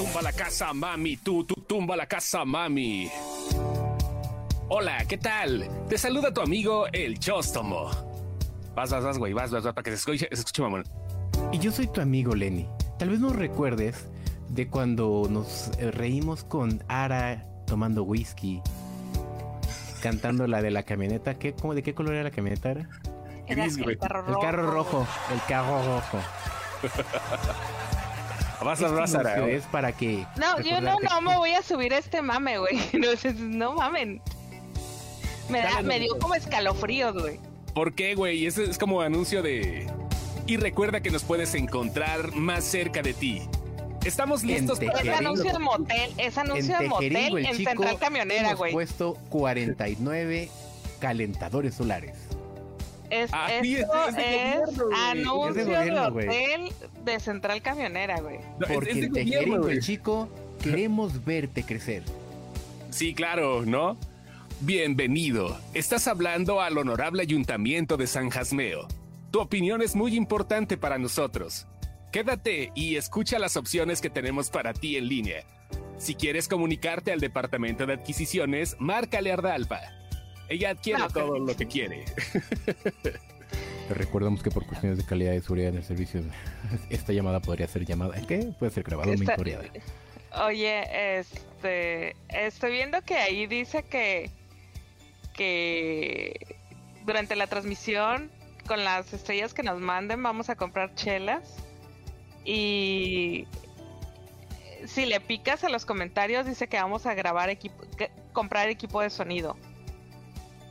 tumba la casa, mami. Tú, tú, tumba la casa, mami. Hola, ¿qué tal? Te saluda tu amigo el Chóstomo. Vas, vas, vas, güey, vas, vas, vas, para que se escuche, se escuche mamón. Y yo soy tu amigo Lenny. Tal vez nos recuerdes de cuando nos eh, reímos con Ara tomando whisky, cantando la de la camioneta. ¿Qué, cómo, ¿De qué color era la camioneta? Ara? Era Gris, güey. el carro El rojo. carro rojo, el carro rojo. Vas, Este vas, vas, Ara. anuncio es para que No, yo no, no me voy a subir a este mame, güey. No, no mamen. Me, da, me dio como escalofríos, güey. ¿Por qué, güey? Ese es como anuncio de... Y recuerda que nos puedes encontrar más cerca de ti. Estamos listos para... Es anuncio de motel, es en anuncio de motel el en Central Camionera, güey. puesto 49 calentadores solares. Es, Ah, sí, esto es de- es de es gobierno, güey. anuncio de gobierno, hotel de Central Camionera, güey. No, Porque en el chico, queremos verte crecer. Sí, claro, ¿no? Bienvenido. Estás hablando al honorable ayuntamiento de San Jasmeo. Tu opinión es muy importante para nosotros. Quédate y escucha las opciones que tenemos para ti en línea. Si quieres comunicarte al departamento de adquisiciones, márcale a Ardalfa. Ella adquiere No, todo lo que quiere. Te recordamos que por cuestiones de calidad y seguridad en el servicio, esta llamada podría ser llamada. ¿Qué? Puede ser grabada o Está- monitoreada. Oye, este, estoy viendo que ahí dice que, que durante la transmisión, con las estrellas que nos manden, vamos a comprar chelas. Y si le picas a los comentarios, dice que vamos a grabar equipo, que- comprar equipo de sonido.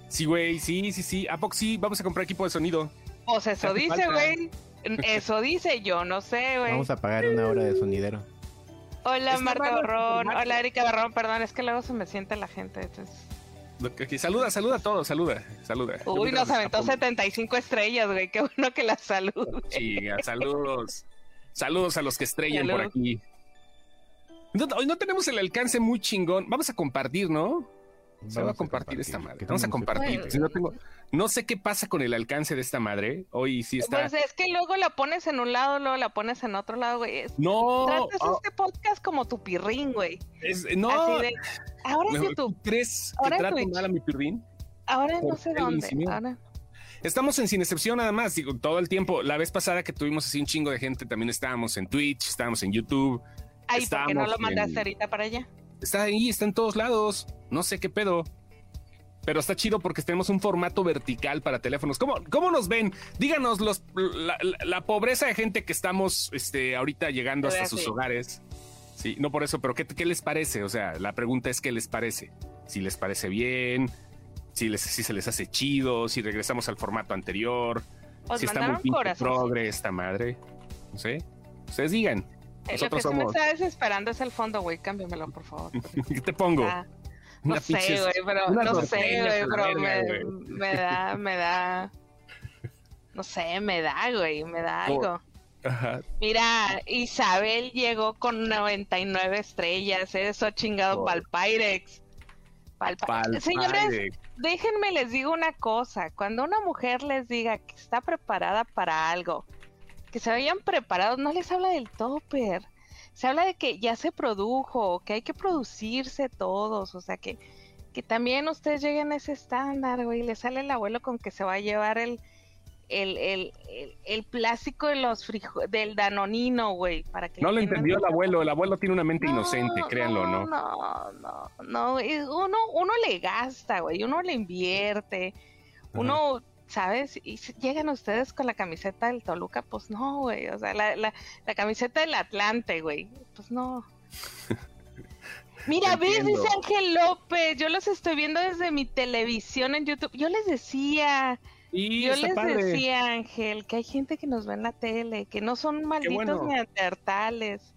Sí, güey, sí, sí, sí. ¿A poco sí? Vamos a comprar equipo de sonido. Pues eso dice, güey. Eso dice, yo no sé, güey. Vamos a pagar una hora de sonidero. Hola, Está el Barrón. Hola, Erika Barrón. Perdón, es que luego se me siente la gente. Entonces... Saluda, saluda a todos, saluda, saluda. Uy, nos aventó 75 estrellas, güey. Qué bueno que la salud. Chinga, saludos. Saludos a los que estrellan por aquí. No, hoy no tenemos el alcance muy chingón. Vamos a compartir, ¿no? Se va a Vamos compartir esta madre. ¿Qué Vamos a compartir. Bueno. Si no, tengo, no sé qué pasa con el alcance de esta madre. Hoy sí está. Pues es que luego la pones en un lado, luego la pones en otro lado, güey. Es- no, Tratas ah, este podcast como tu pirrín, güey. es- no. Así de. Ahora YouTube, ¿tú ¿Crees que trato Twitch. mal a mi pirrín? ahora no ¿por sé dónde. Ahora. Estamos en Sin Excepción nada más, digo, todo el tiempo. La vez pasada que tuvimos así un chingo de gente, también estábamos en Twitch, estábamos en YouTube. Ay, ¿por qué no lo mandaste en- ahorita para allá? Está ahí, está en todos lados. No sé qué pedo. Pero está chido porque tenemos un formato vertical para teléfonos. ¿Cómo, cómo nos ven? Díganos los, la, la- la pobreza de gente que estamos este, ahorita llegando hasta sus hogares. Sí, no por eso, pero ¿qué, ¿qué les parece? O sea, la pregunta es ¿qué les parece? Si les parece bien, si, les, si se les hace chido, si regresamos al formato anterior, Os si está muy progre esta madre. No sé. Ustedes digan. Lo que Nosotros sí me somos... está desesperando es el fondo, güey. Cámbiamelo, por favor. ¿Qué te pongo? Ah, no sé, güey, pero no sé, güey, pero me, da, me da. No sé, me da, güey, me da ¿Cómo? algo. Ajá. Mira, Isabel llegó con 99 estrellas, eso chingado Oh. pa'l Pyrex. Pa'l Pi- Pal Señores, déjenme les digo una cosa, cuando una mujer les diga que está preparada para algo, que se vayan preparados, no les habla del topper, se habla de que ya se produjo, que hay que producirse todos, o sea que, que también ustedes lleguen a ese estándar, güey, le sale el abuelo con que se va a llevar el, el, el, el, el plástico de los frijo- del danonino, güey, para que No lo entendió el abuelo. El abuelo tiene una mente inocente, créanlo, ¿no? No, no, no. güey, Uno, uno le gasta, güey. Uno le invierte. Uno, ¿sabes? Y si llegan ustedes con la camiseta del Toluca, pues no, güey. O sea, la, la, la camiseta del Atlante, güey. Pues no. Mira, ves, dice Ángel López. Yo los estoy viendo desde mi televisión en YouTube. Yo les decía, Y yo les padre. decía, Ángel, que hay gente que nos ve en la tele, que no son malditos bueno. neandertales.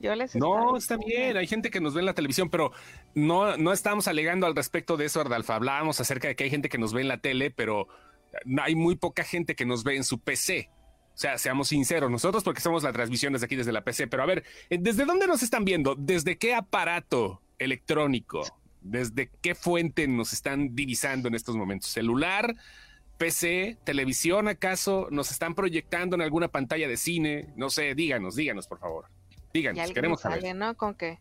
Yo les No, está bien, hay gente que nos ve en la televisión, pero no, no estamos alegando al respecto de eso, Ardalfa. Hablábamos acerca de que hay gente que nos ve en la tele, pero hay muy poca gente que nos ve en su PC. O sea, seamos sinceros, nosotros porque somos la transmisión desde aquí, desde la PC, pero a ver, eh, ¿desde dónde nos están viendo? ¿Desde qué aparato electrónico? ¿Desde qué fuente nos están divisando en estos momentos? ¿Celular? PC, televisión, acaso nos están proyectando en alguna pantalla de cine, no sé, díganos, díganos por favor. Díganos, queremos sale, saber. ¿no? Con que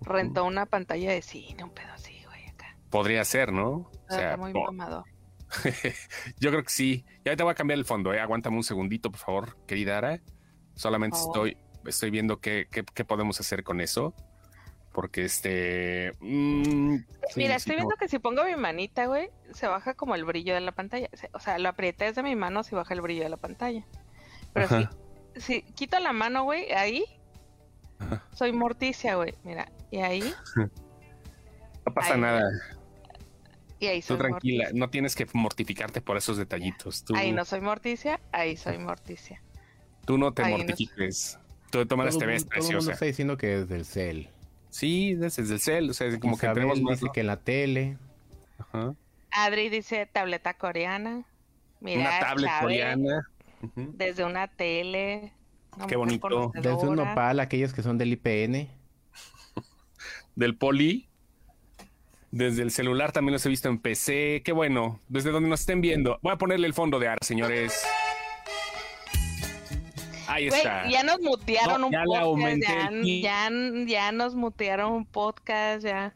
rentó una pantalla de cine, un pedo así, güey, acá. Podría ser, ¿no? O Está sea, muy po-. yo creo que sí. Ya te voy a cambiar el fondo, ¿eh? Aguántame un segundito, por favor, querida Ara. Solamente estoy, estoy viendo qué, qué, qué podemos hacer con eso. Porque este. mm, sí, Mira, estoy viendo que si pongo mi manita, güey, se baja como el brillo de la pantalla. O sea, lo aprieté desde mi mano, se baja el brillo de la pantalla. Pero Ajá. si, si quito la mano, güey, ahí, Ajá. soy morticia, güey. Mira, y ahí, No pasa nada. Y ahí Tú tranquila. morticia. No tienes que mortificarte por esos detallitos. Tú, Ahí no soy morticia, ahí soy morticia. tú no te ahí no- mortifiques. Tú de todas maneras Todo te el ves mundo- todo el mundo preciosa. está diciendo que desde el cel. Sí, desde el cel. O sea, como que tenemos más. dice que en la tele. Ajá. Adri dice tableta coreana. Mira, Una tablet Chávez, coreana. Desde una tele. Qué bonito. Desde un nopal, aquellos que son del IPN. Del poli. Desde el celular también los he visto en PC. Qué bueno. Desde donde nos estén viendo. Voy a ponerle el fondo de ar, señores. Ahí está. ya nos mutearon No, un ya podcast, aumenté ya, ya, ya nos mutearon un podcast, ya.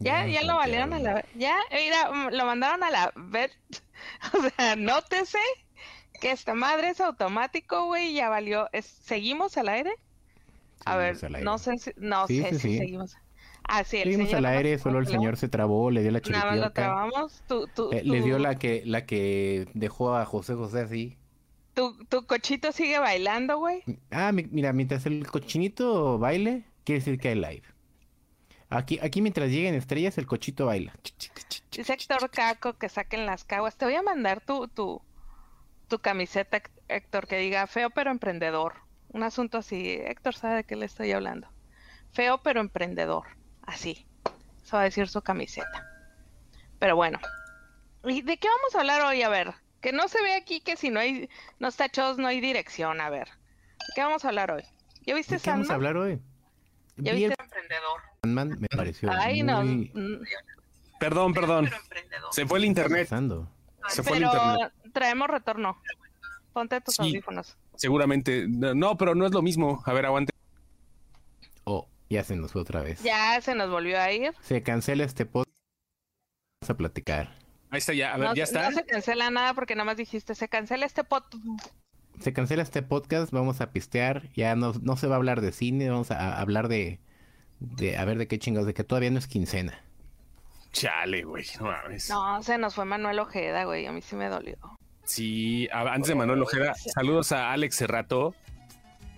Ya, Ya lo valieron a la ya, mira, mm, lo mandaron a la ver, o sea, nótese que esta madre es automático, güey, ya valió, ¿seguimos al aire? A ver, Seguimos al aire. no sé si, no Sí, sé sí, si sí. seguimos. Ah, sí, el Seguimos señor al aire, solo el señor se trabó, le dio la Nada más lo chiripiorca. trabamos, Eh, le dio la que, la que dejó a José José así. tu, tu cochito sigue bailando, güey. Ah, mi- mira, mientras el cochinito baile, quiere decir que hay live. Aquí, aquí mientras lleguen estrellas, el cochito baila. Dice Héctor Caco que saquen las caguas. Te voy a mandar tu, tu, tu camiseta, Héctor, que diga feo pero emprendedor. Un asunto así. Héctor sabe de qué le estoy hablando. Feo pero emprendedor. Así. Eso va a decir su camiseta. Pero bueno. ¿Y de qué vamos a hablar hoy? A ver. Que no se ve aquí que si no hay no está tachos no hay dirección. A ver. ¿De qué vamos a hablar hoy? ¿Ya viste ¿De qué vamos a Sandman? hablar hoy? ¿Ya Vi el viste emprendedor? Sandman, me pareció Ay, no. muy... Perdón, perdón. Se fue el ¿Qué está internet. Se fue el Pero internet. traemos retorno. Ponte tus Sí. audífonos. Seguramente. No, pero no es lo mismo. A ver, aguante. Ya se nos fue otra vez. Ya se nos volvió a ir. Se cancela este podcast. Vamos a platicar. Ahí está ya. A ver, no, ya está. no se cancela nada porque nada más dijiste, se cancela este pot. Se cancela este podcast, vamos a pistear. Ya no, no se va a hablar de cine, vamos a, a hablar de, de... A ver de qué chingados, de que todavía no es quincena. Chale, güey. No mames. No, se nos fue Manuel Ojeda, güey. A mí sí me dolió. Sí, antes de Manuel Ojeda, saludos a Alex Cerrato,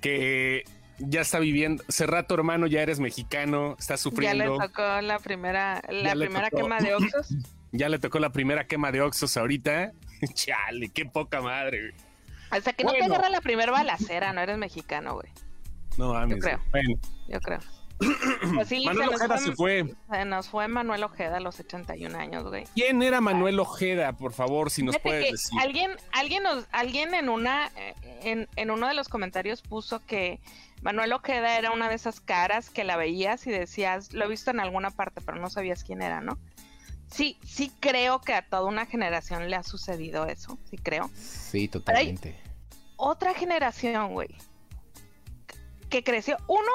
que ya está viviendo. Cerrato, hermano, ya eres mexicano, estás Ya le sufriendo. tocó la primera, la primera tocó. quema de Oxos. Ya le tocó la primera quema de Oxos ahorita. Chale, qué poca madre. Hasta que no te agarra la primera balacera, no eres mexicano, güey. No mames. Yo creo. Bueno, Yo creo. Pues sí, Manuel se nos Ojeda fue- se fue. Se nos fue Manuel Ojeda a los 81 años, güey. ¿Quién era Manuel Ojeda? Por favor, si nos Fíjate puedes decir. alguien, alguien, nos, alguien en una, en, en uno de los comentarios puso que Manuel Ojeda era una de esas caras que la veías y decías, lo he visto en alguna parte, pero no sabías quién era, ¿no? Sí, sí creo que a toda una generación le ha sucedido eso, sí creo. Sí, totalmente. Otra generación, güey, que creció, uno,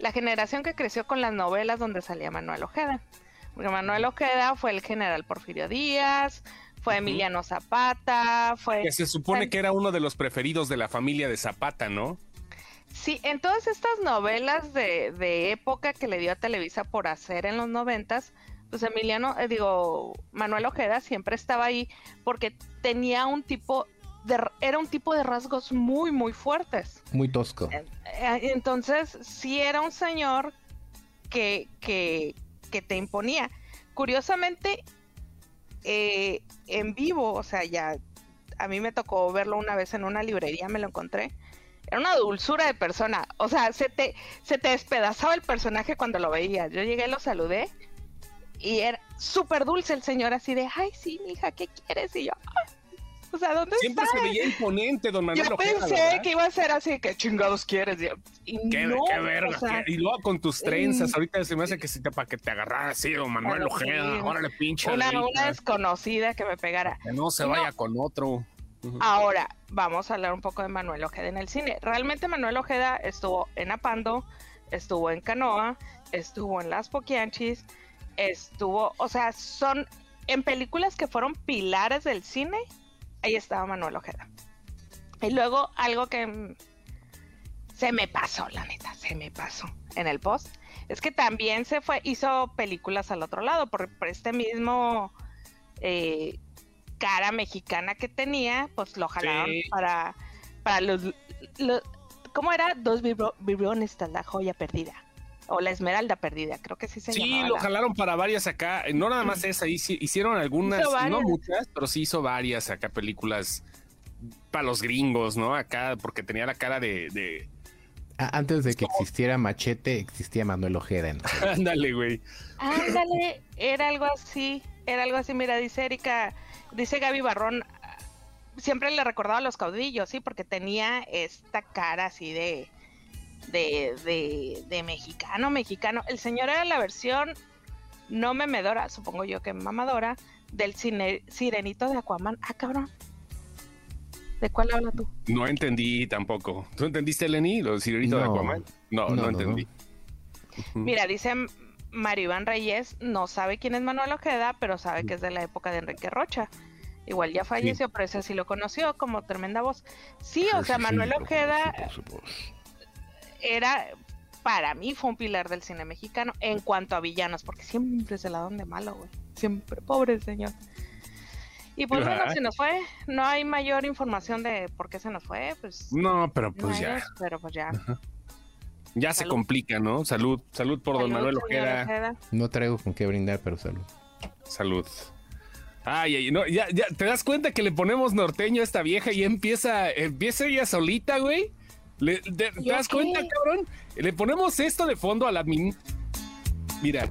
la generación que creció con las novelas donde salía Manuel Ojeda. Porque Manuel Ojeda fue el general Porfirio Díaz, fue. Emiliano Zapata, fue... Que se supone que era uno de los preferidos de la familia de Zapata, ¿no? Sí, en todas estas novelas de, de época que le dio a Televisa por hacer en los noventas, pues Emiliano, eh, digo, Manuel Ojeda siempre estaba ahí porque tenía un tipo de, era un tipo de rasgos muy, muy fuertes. Muy tosco. Eh, Entonces, sí era un señor que, que, que te imponía. Curiosamente, eh, en vivo, o sea, ya a mí me tocó verlo una vez en una librería, me lo encontré. Era una dulzura de persona. O sea, se te, se te despedazaba el personaje cuando lo veías. Yo llegué, lo saludé y era súper dulce el señor, así de, ay, sí, mija, ¿qué quieres? Y yo, "Ay, o sea, ¿dónde Siempre está? se veía imponente, don Manuel Yo Ojeda. pensé ¿verdad? que iba a ser así, ¿qué chingados quieres? Y yo, Qué, no, qué verga. o sea, qué- Y luego con tus trenzas, ahorita se me hace que si te para que te agarrara así, don Manuel Ojeda. sí. Órale, pinche. una, una desconocida que me pegara. Que no se No. vaya con otro. Ahora, vamos a hablar un poco de Manuel Ojeda en el cine. Realmente Manuel Ojeda estuvo en Apando, estuvo en Canoa, estuvo en Las Poquianchis, estuvo, o sea, son en películas que fueron pilares del cine, ahí estaba Manuel Ojeda. Y luego algo que se me pasó, la neta, se me pasó en el post, es que también se fue, hizo películas al otro lado, por, este mismo eh, cara mexicana que tenía, pues lo jalaron para, para los, ¿cómo era? Dos vibrones, la joya perdida o la Esmeralda Perdida, creo que sí se Sí, lo jalaron para varias acá, no nada más esa, hicieron algunas, no muchas, pero sí hizo varias acá películas para los gringos, ¿no? Acá, porque tenía la cara de... Antes de que existiera Machete, existía Manuel Ojeda. Ándale, güey. Ándale, era algo así, era algo así, mira, dice Erika, dice Gaby Barrón, siempre le recordaba a los caudillos, sí, porque tenía esta cara así de de, de, mexicano, mexicano. El señor era la versión no memedora, supongo yo que mamadora, del cine, sirenito de Aquaman. Ah, cabrón. ¿De cuál hablas tú? No entendí tampoco. ¿Tú entendiste, Lenny, lo del sirenito de Aquaman? No, no, entendí. Mira, dice Mario Iván Reyes, no sabe quién es Manuel Ojeda, pero sabe que es de la época de Enrique Rocha. Igual ya falleció, pero ese sí lo conoció como tremenda voz. Sí, o sea, Manuel Ojeda era, para mí fue un pilar del cine mexicano en cuanto a villanos, porque siempre se la dan de malo, güey. Siempre, pobre señor. Y pues bueno, se nos fue. No hay mayor información de por qué se nos fue, pues. No, pero pues ya. pero pues ya. Ya se complica, ¿no? Salud, salud por don Manuel Ojeda. No traigo con qué brindar, pero salud. Salud. Ay, ay, no, ya, ya, te das cuenta que le ponemos norteño a esta vieja y empieza, empieza ella solita, güey. ¿Te, das cuenta, cabrón? Le ponemos esto de fondo a la min. Mira,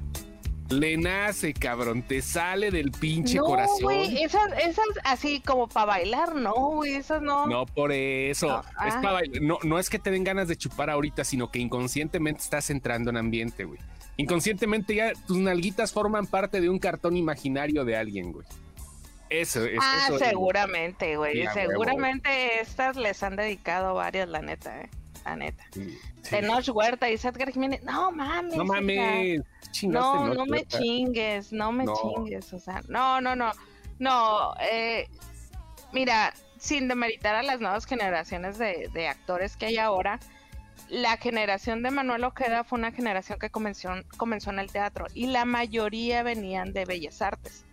le nace, cabrón, te sale del pinche no, corazón. Güey, esas, esas así como para bailar, no, güey, esas no. No, por eso. No, es ah. bailar. No, no es que te den ganas de chupar ahorita, sino que inconscientemente estás entrando en ambiente, güey. Inconscientemente ya tus nalguitas forman parte de un cartón imaginario de alguien, güey. Eso, es, ah, seguramente, güey. seguramente estas les han dedicado varias, la neta, eh. La neta. Sí, Tenoch Huerta y Edgar Jiménez. No mames. No mames. No, no me chingues, no me chingues. O sea, no, no, no. No, eh, mira, sin demeritar a las nuevas generaciones de, de actores que hay ahora, la generación de Manuel Ojeda fue una generación que comenzó, comenzó en el teatro y la mayoría venían de Bellas Artes.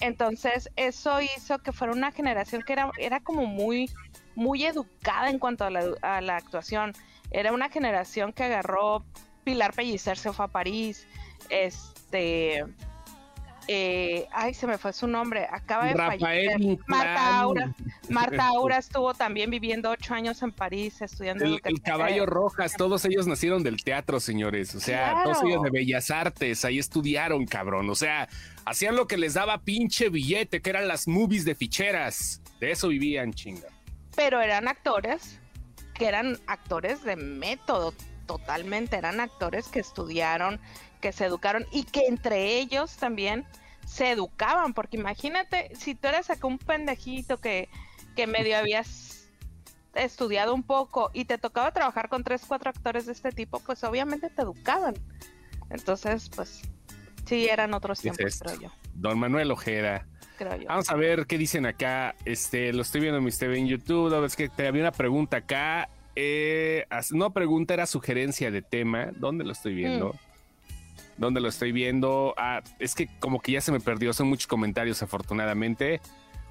Entonces, eso hizo que fuera una generación que era, era como muy, muy educada en cuanto a la, actuación. Era una generación que agarró Pilar Pellicer se fue a París, este eh, ay, se me fue su nombre, acaba de fallecer. Marta Aura. Marta Aura estuvo también viviendo ocho años en París estudiando. El, el Caballo Rojas, todos ellos nacieron del teatro, señores. O sea, todos ellos de Bellas Artes, ahí estudiaron, cabrón. O sea, hacían lo que les daba pinche billete, que eran las movies de ficheras. De eso vivían, chinga. Pero eran actores que eran actores de método, totalmente. Eran actores que estudiaron, que se educaron y que entre ellos también se educaban, porque imagínate, si tú eres acá un pendejito que, que medio habías estudiado un poco y te tocaba trabajar con tres, cuatro actores de este tipo, pues obviamente te educaban. Entonces, pues sí, eran otros tiempos, creo yo. Don Manuel Ojeda. Vamos a ver qué dicen acá. Este, lo estoy viendo en mi TV en YouTube. Es que te había una pregunta acá. Eh, no pregunta, era sugerencia de tema. ¿Dónde lo estoy viendo? Mm donde lo estoy viendo. Ah, es que como que ya se me perdió, son muchos comentarios afortunadamente.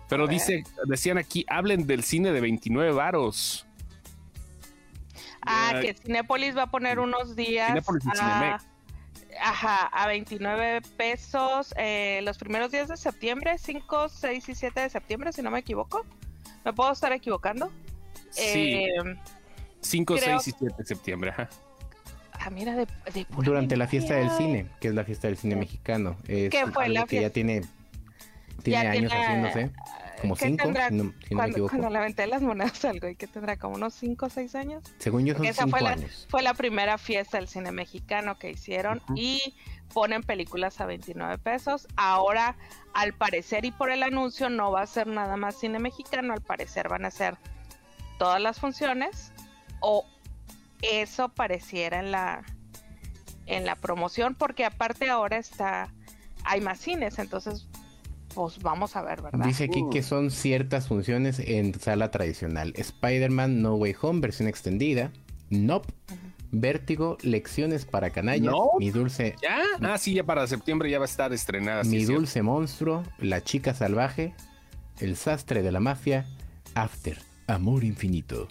Pero dice, decían aquí, hablen del cine de 29 varos. Ah, que Cinépolis va a poner unos días. Cinépolis a, ajá, a 29 pesos eh, los primeros días de septiembre, 5, 6 y 7 de septiembre, si no me equivoco. ¿Me puedo estar equivocando? Sí. 5, eh, 6 y 7 de septiembre, ajá. Ah, mira, de, Durante la fiesta del cine, que es la fiesta del cine mexicano. Es ¿Qué fue la que ya tiene, tiene años haciéndose. como ¿qué cinco, tendrá si no, si no me cuando, equivoco. cuando le aventé las monedas al güey, que tendrá como unos 5 o 6 años. Según yo son esa cinco fue la, años. fue la primera fiesta del cine mexicano que hicieron y ponen películas a 29 pesos. Ahora, al parecer y por el anuncio, no va a ser nada más cine mexicano, al parecer van a ser todas las funciones o eso pareciera en la en la promoción porque aparte ahora está hay más cines, entonces pues vamos a ver, ¿verdad? Dice aquí Uh. que son ciertas funciones en sala tradicional. Spider-Man No Way Home, versión extendida. Nope. Ujú. Vértigo, lecciones para canallas. Nope. Mi dulce, ¿Ya? Ah, sí, ya para septiembre ya va a estar estrenada. sí, mi dulce monstruo, La chica salvaje, El sastre de la mafia, After, Amor infinito.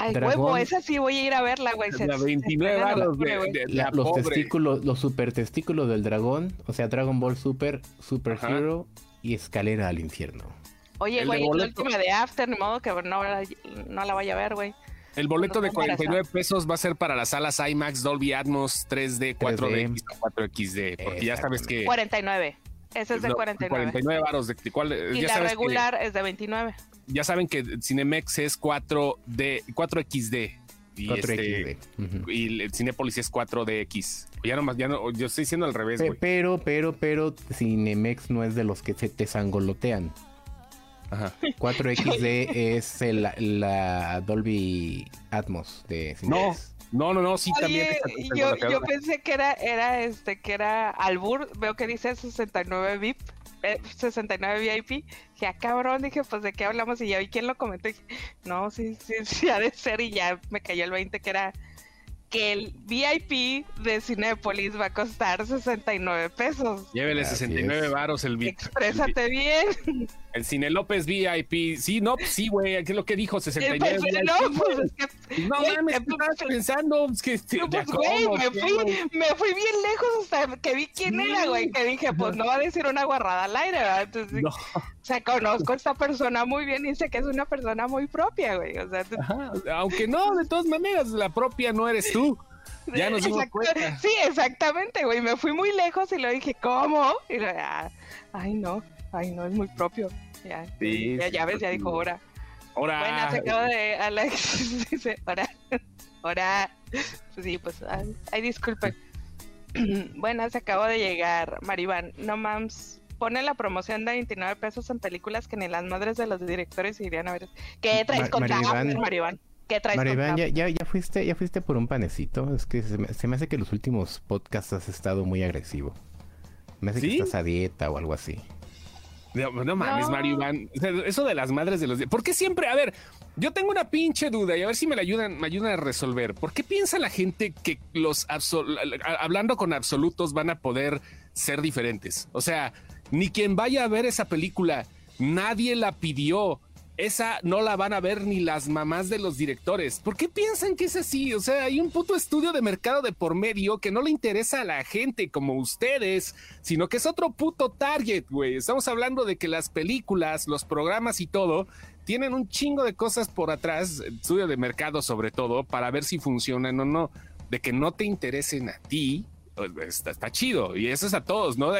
Ay, Dragón. huevo, esa sí voy a ir a verla, güey. La se 29 estrena en varos de, güey. de- La- la los testículos, los super testículos del dragón, o sea, Dragon Ball Super, Super Ajá. Hero y Escalera al infierno. Oye, güey, de la boleto. última de After, ni modo que no, la- no la vaya a ver, güey. El boleto de Cuando está 49 pesos va a ser para las salas IMAX, Dolby Atmos, 3D, 4DX o 4XD. Porque ya sabes que. 49. Ese es de no, 49. 49 varos. De, de cuál- Y ya, la sabes que- regular es de 29. Ya saben que Cinemex es 4D, 4XD. Y, 4XD. este, y el Cinépolis es 4DX. Ya nomás, ya no, yo estoy diciendo al revés, güey. pero, pero, pero, Cinemex no es de los que se te sangolotean. Ajá. 4XD es el- la Dolby Atmos de No, Cinemex. no, no, no, sí también. Oye, yo, yo pensé que era, era este, que era Albur, veo que dice 69 VIP, 69 VIP, dije, ah, cabrón, dije, pues de qué hablamos y ya vi quién lo comentó, y dije, no, sí, sí, sí, ha de ser, y ya me cayó el 20 que era que el VIP de Cinépolis va a costar 69 pesos. Llévele Así 69 es. varos el, vi- Exprésate bien. el, el Cine López VIP. Sí, no, sí, güey. ¿Qué es lo que dijo? Eh, 69 pues, VIP. no, pues es que No Güey, mames, ¿qué estabas pensando? Es que, este, No, pues, güey, me ¿qué, fui, me fui bien lejos hasta que vi quién Sí. era, güey. Que dije, pues no va a decir una guarrada al aire, ¿verdad? Entonces, No, o sea, conozco a esta persona muy bien y sé que es una persona muy propia, güey. O sea, ajá, aunque no, de todas maneras, la propia no eres tú. Ya nos dimos exacto- cuenta. Sí, exactamente, güey. Me fui muy lejos y le dije, ¿cómo? Y ah, ay, no, ay, no, es muy propio. Ya, Sí, ya, sí, ya ves, ya sí. dijo, ahora. Ahora, Bueno, se acaba de. Alex dice, ahora. Ahora. Sí, pues, ay, ay, disculpe. bueno, se acabó de llegar, Maribán. No mams. Pone la promoción de 29 pesos en películas que ni las madres de los directores irían a ver. ¿Qué traes Ma- contra Maribán. Maribán? ¿Qué traes Maribán, ya, ya, ya fuiste, ya fuiste por un panecito. Es que se me, se me hace que los últimos podcasts has estado muy agresivo. Me hace ¿Sí? que estás a dieta o algo así. no, no mames, No. Mario Iván. Eso de las madres de los. ¿Por qué siempre? A ver, yo tengo una pinche duda y a ver si me la ayudan, me ayudan a resolver. ¿Por qué piensa la gente que los absol- hablando con absolutos van a poder ser diferentes? O sea, ni quien vaya a ver esa película, nadie la pidió. Esa no la van a ver ni las mamás de los directores. ¿Por qué piensan que es así? O sea, hay un puto estudio de mercado de por medio que no le interesa a la gente como ustedes, sino que es otro puto target, güey. Estamos hablando de que las películas, los programas y todo tienen un chingo de cosas por atrás, estudio de mercado sobre todo, para ver si funcionan o no. De que no te interesen a ti, está, está chido. Y eso es a todos, ¿no?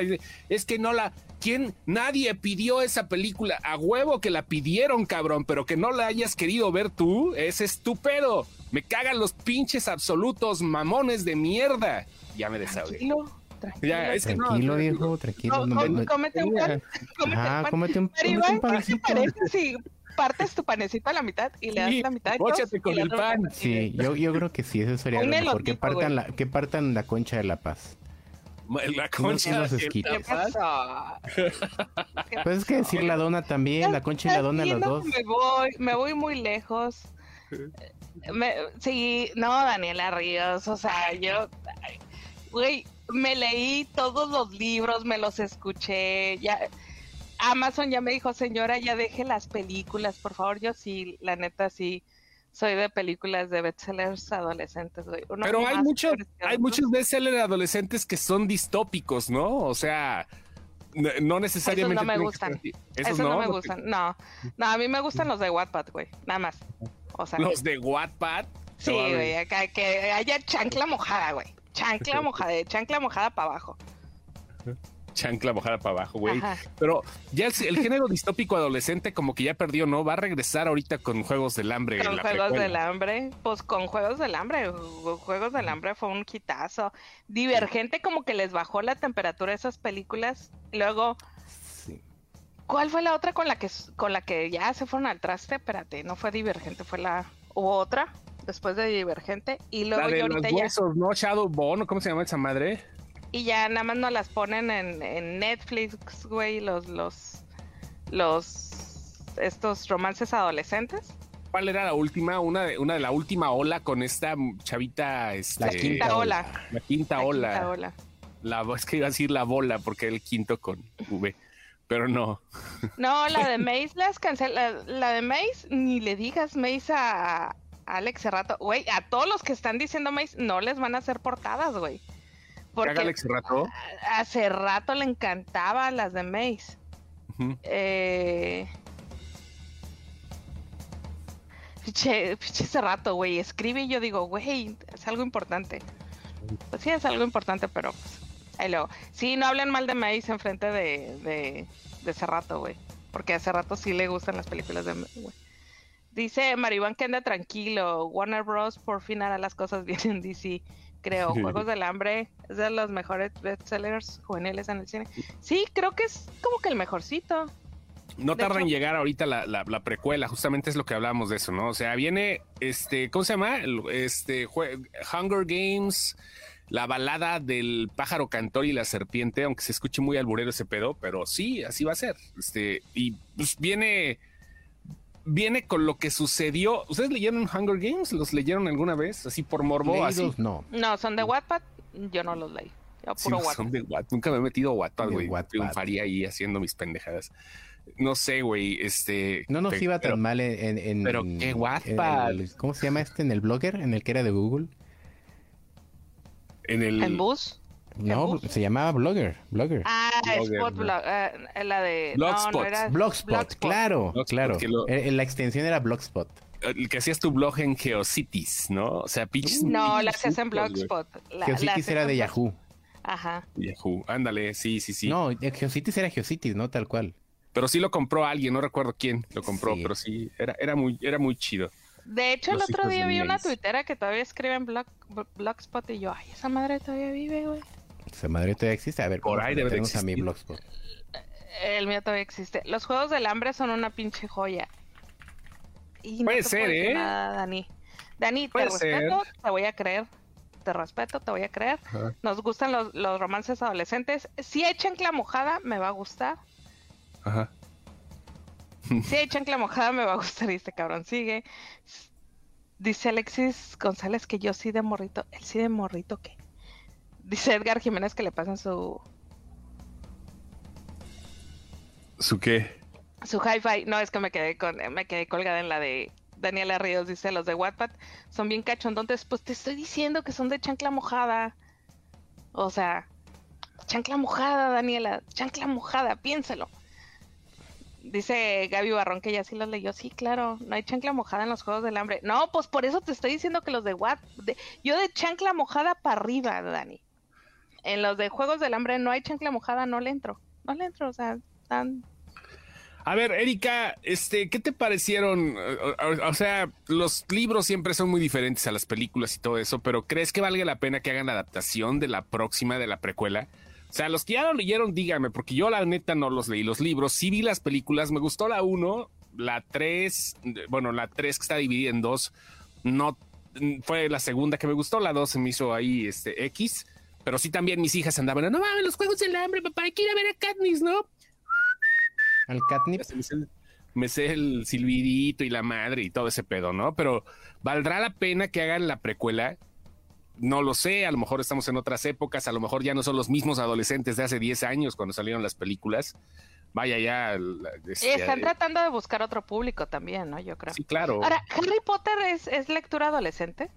Es que no la. ¿Quién? Nadie pidió esa película. A huevo que la pidieron, cabrón, pero que no la hayas querido ver tú, es estúpido. Me cagan los pinches absolutos mamones de mierda. Ya me desahogué. Tranquilo, tranquilo. Ya, es que no, Tranquilo, no, viejo, tranquilo. No, no cómete un pan. Cómete un Ajá, pan. cómete un, cómete un ¿qué te pancito. parece si partes tu panecito a la mitad y le das Sí, la mitad y con el pan. mitad? Sí, yo, yo creo que sí, eso sería lo mejor. Que partan, la, que partan la concha de la paz. La concha unos de la ¿Qué paz. Pues es que decir la dona también, la concha y la dona, los dos. Me voy, me voy muy lejos. Me- sí, no, Daniela Ríos, o sea, yo, güey, me leí todos los libros, me los escuché, ya, Amazon ya me dijo, señora, ya deje las películas, por favor, yo sí, la neta sí, soy de películas de bestsellers adolescentes, güey. Unos Pero hay muchos, que hay muchos bestsellers adolescentes que son distópicos, ¿no? O sea, no necesariamente. Esos no me que gustan. así. Esos no, me gustan, no, no, a mí me gustan los de Wattpad, güey, nada más, o sea. Los de Wattpad. Sí, No, güey, acá que haya chancla mojada, güey. Chancla mojada, de chancla mojada para abajo. Chancla mojada para abajo, güey. Ajá. Pero ya el, el género distópico adolescente como que ya perdió, ¿no? Va a regresar ahorita con Juegos del Hambre. Con la Juegos precuela. del Hambre, pues con Juegos del Hambre, Ju- Juegos del Hambre fue un quitazo. Divergente como que les bajó la temperatura a esas películas. Luego, Sí. ¿cuál fue la otra con la que con la que ya se fueron al traste? Espérate, no fue Divergente, fue la hubo otra después de Divergente y luego La de ya los ahorita ya huesos, ¿no? Shadow Bone, ¿cómo se llama esa madre? Y ya nada más nos las ponen en, en Netflix, güey, los los los estos romances adolescentes. ¿Cuál era la última? Una de, una de la última ola con esta chavita, este, La quinta La ola. ola. La quinta la ola. quinta ola. La, es que iba a decir la bola porque era el quinto con V, pero no. No, la de Maze las cancela. La, la de Maze, ni le digas Maze a, a Alex Cerrato. Güey, a todos los que están diciendo Maze, no les van a hacer portadas, güey. ¿Qué Porque haga Alex Rato? hace rato le encantaba las de Maze. Ujú. Eh... Piche, piche Cerrato, güey. Escribe y yo digo, güey, es algo importante. Pues sí, es algo importante, pero pues, ahí luego. Sí, no hablen mal de Maze enfrente de, de, de Cerrato, güey. Porque a Cerrato sí le gustan las películas de Maze, güey. Dice Maribán que anda tranquilo. Warner Bros. por fin hará las cosas bien en DC. Creo. Juegos del Hambre es de los mejores bestsellers juveniles en el cine. Sí, creo que es como que el mejorcito. No De tarda en llegar ahorita la, la- la precuela, justamente es lo que hablamos de eso, ¿no? O sea, viene, este, ¿cómo se llama? Este, Hunger Games, la balada del pájaro cantor y la serpiente, aunque se escuche muy alburero ese pedo, pero sí, así va a ser. Este, y pues viene, viene con lo que sucedió. ¿Ustedes leyeron Hunger Games? ¿Los leyeron alguna vez? Así por morbo, así. Leídos, no. No, son de Wattpad. Yo no los leí. Yo puro no, Wattpad. son de Wattpad. Nunca me he metido a Wattpad, güey. Wattpad. Triunfaría ahí haciendo mis pendejadas. No sé, güey, este... No nos iba pero- tan mal en... en- pero en- qué en Wattpad. el- ¿Cómo se llama este? En el blogger, en el que era de Google. En el... ¿En bus? No, se llamaba Blogger. Blogger. Ah, Blogger, Spot ¿no? Blog. eh, la de. Blogspot. No, no era. Blogspot, claro, Blogspot, claro. lo- Eh, eh, La extensión era Blogspot. el que hacías tu blog en Geocities, ¿no? O sea, pinches... No, la hacías en. Blogspot. La- Geocities era de Yahoo. Ajá. Yahoo, ándale, sí, sí, sí. No, Geocities era Geocities, no tal cual. Pero sí lo compró alguien, no recuerdo quién lo compró, Sí. pero sí, era, era, muy, era muy chido. De hecho, el otro día vi una tuitera que todavía escribe en blog, Blogspot y yo, ay, esa madre todavía vive, güey. Esa madre todavía existe. A ver, Por ¿cómo ahí debe a mi. Blogspot? El mío todavía existe. Los juegos del hambre son una pinche joya. Y Puede te ser, puedo ¿eh? nada, Dani. Dani, te Puede respeto, ser. te voy a creer. Te respeto, te voy a creer. Ajá. Nos gustan los, los romances adolescentes. Si hay chancla mojada, me va a gustar. Ajá. Si hay chancla mojada, me va a gustar. Y este cabrón sigue. Dice Alexis González que yo sí de morrito. ¿El sí de morrito qué? Dice Edgar Jiménez que le pasen su, ¿Su qué? su hi-fi. No, es que me quedé con, me quedé colgada en la de Daniela Ríos. Dice los de Wattpad son bien cachondontes. Pues te estoy diciendo que son de chancla mojada. O sea, chancla mojada, Daniela. Chancla mojada, piénsalo. Dice Gaby Barrón que ya sí los leyó. Sí, claro, no hay chancla mojada en los Juegos del Hambre. No, pues por eso te estoy diciendo que los de Watt. de- yo de chancla mojada para arriba, Dani. En los de Juegos del Hambre no hay chancla mojada, no le entro. No le entro, o sea, están A ver, Erika, este, ¿qué te parecieron? O, sea, los libros siempre son muy diferentes a las películas y todo eso, pero ¿crees que valga la pena que hagan la adaptación de la próxima, de la precuela? O sea, los que ya lo leyeron, dígame, porque yo la neta no los leí los libros, sí vi las películas, me gustó la 1, la 3, bueno, la 3 que está dividida en dos, no fue la segunda que me gustó, la 2 se me hizo ahí este X, pero sí también mis hijas andaban, no mames, los juegos del hambre, papá, hay que ir a ver a Katniss, ¿no? Al catnip. Ya me sé, el, me sé el silbidito y la madre y todo ese pedo, ¿no? Pero ¿valdrá la pena que hagan la precuela? No lo sé, a lo mejor estamos en otras épocas, a lo mejor ya no son los mismos adolescentes de hace 10 años cuando salieron las películas. Vaya ya. la- este, Están tratando de buscar otro público también, ¿no? Yo creo. Sí, claro. Ahora, ¿Harry Potter es, es lectura adolescente?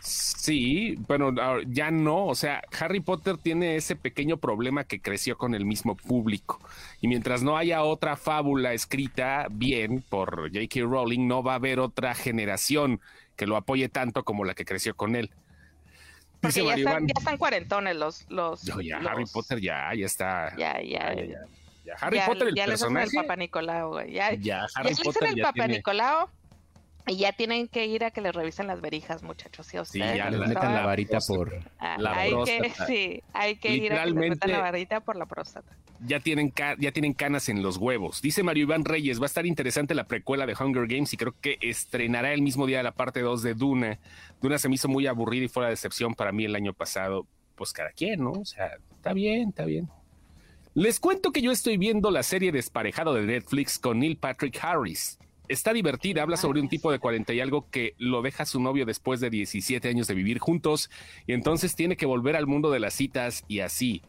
Sí, bueno, ya no. O sea, Harry Potter tiene ese pequeño problema que creció con el mismo público. Y mientras no haya otra fábula escrita bien por J.K. Rowling, no va a haber otra generación que lo apoye tanto como la que creció con él. Porque ya están, ya están, cuarentones los... los, ya Harry Potter ya, ya está... Ya, ya, ya. ya, Harry Potter el ya personaje... el Papa Nicolau, güey. Ya, ya Harry Potter el Papa Nicolau y ya tienen que ir a que les revisen las verijas, muchachos. Si sí, ya les metan la varita por ah, la hay Que, sí, hay que ir a que les metan la varita por la próstata. Ya tienen, ya tienen canas en los huevos. Dice Mario Iván Reyes, va a estar interesante la precuela de Hunger Games y creo que estrenará el mismo día la parte 2 de Duna. Duna se me hizo muy aburrida y fuera de decepción para mí el año pasado. Pues cada quien, ¿no? O sea, está bien, está bien. Les cuento que yo estoy viendo la serie Desparejado de Netflix con Neil Patrick Harris. Está divertida, habla sobre un tipo de 40 y algo que lo deja su novio después de 17 años de vivir juntos y entonces tiene que volver al mundo de las citas y así.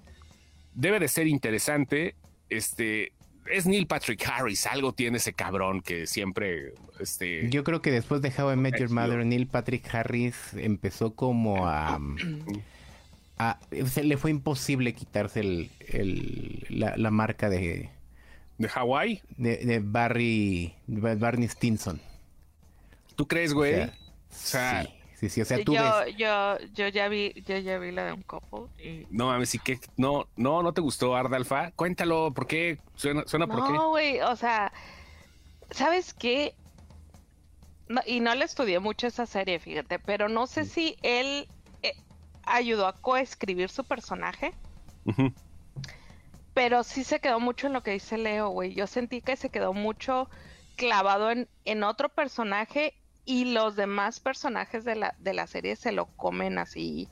Debe de ser interesante. Este es Neil Patrick Harris, algo tiene ese cabrón que siempre este Yo creo que después de How I Met Your Mother Neil Patrick Harris empezó como a, se le fue imposible quitarse el, la marca de ¿De Hawái? De, Barry, Barney Stinson. ¿Tú crees, güey? O sea, sí, sí, o sea, tú yo, ves... yo, yo ya vi, yo ya vi la de un y... No mames, sí que no, no, no te gustó Ardalfa. Cuéntalo, ¿por qué? Suena, suena por qué. No, güey, o sea, ¿sabes qué? y no le estudié mucho esa serie, fíjate, pero no sé si él eh, ayudó a coescribir su personaje. Ajá pero sí se quedó mucho en lo que dice Leo, güey. Yo sentí que se quedó mucho clavado en, en otro personaje y los demás personajes de la, de la serie se lo comen así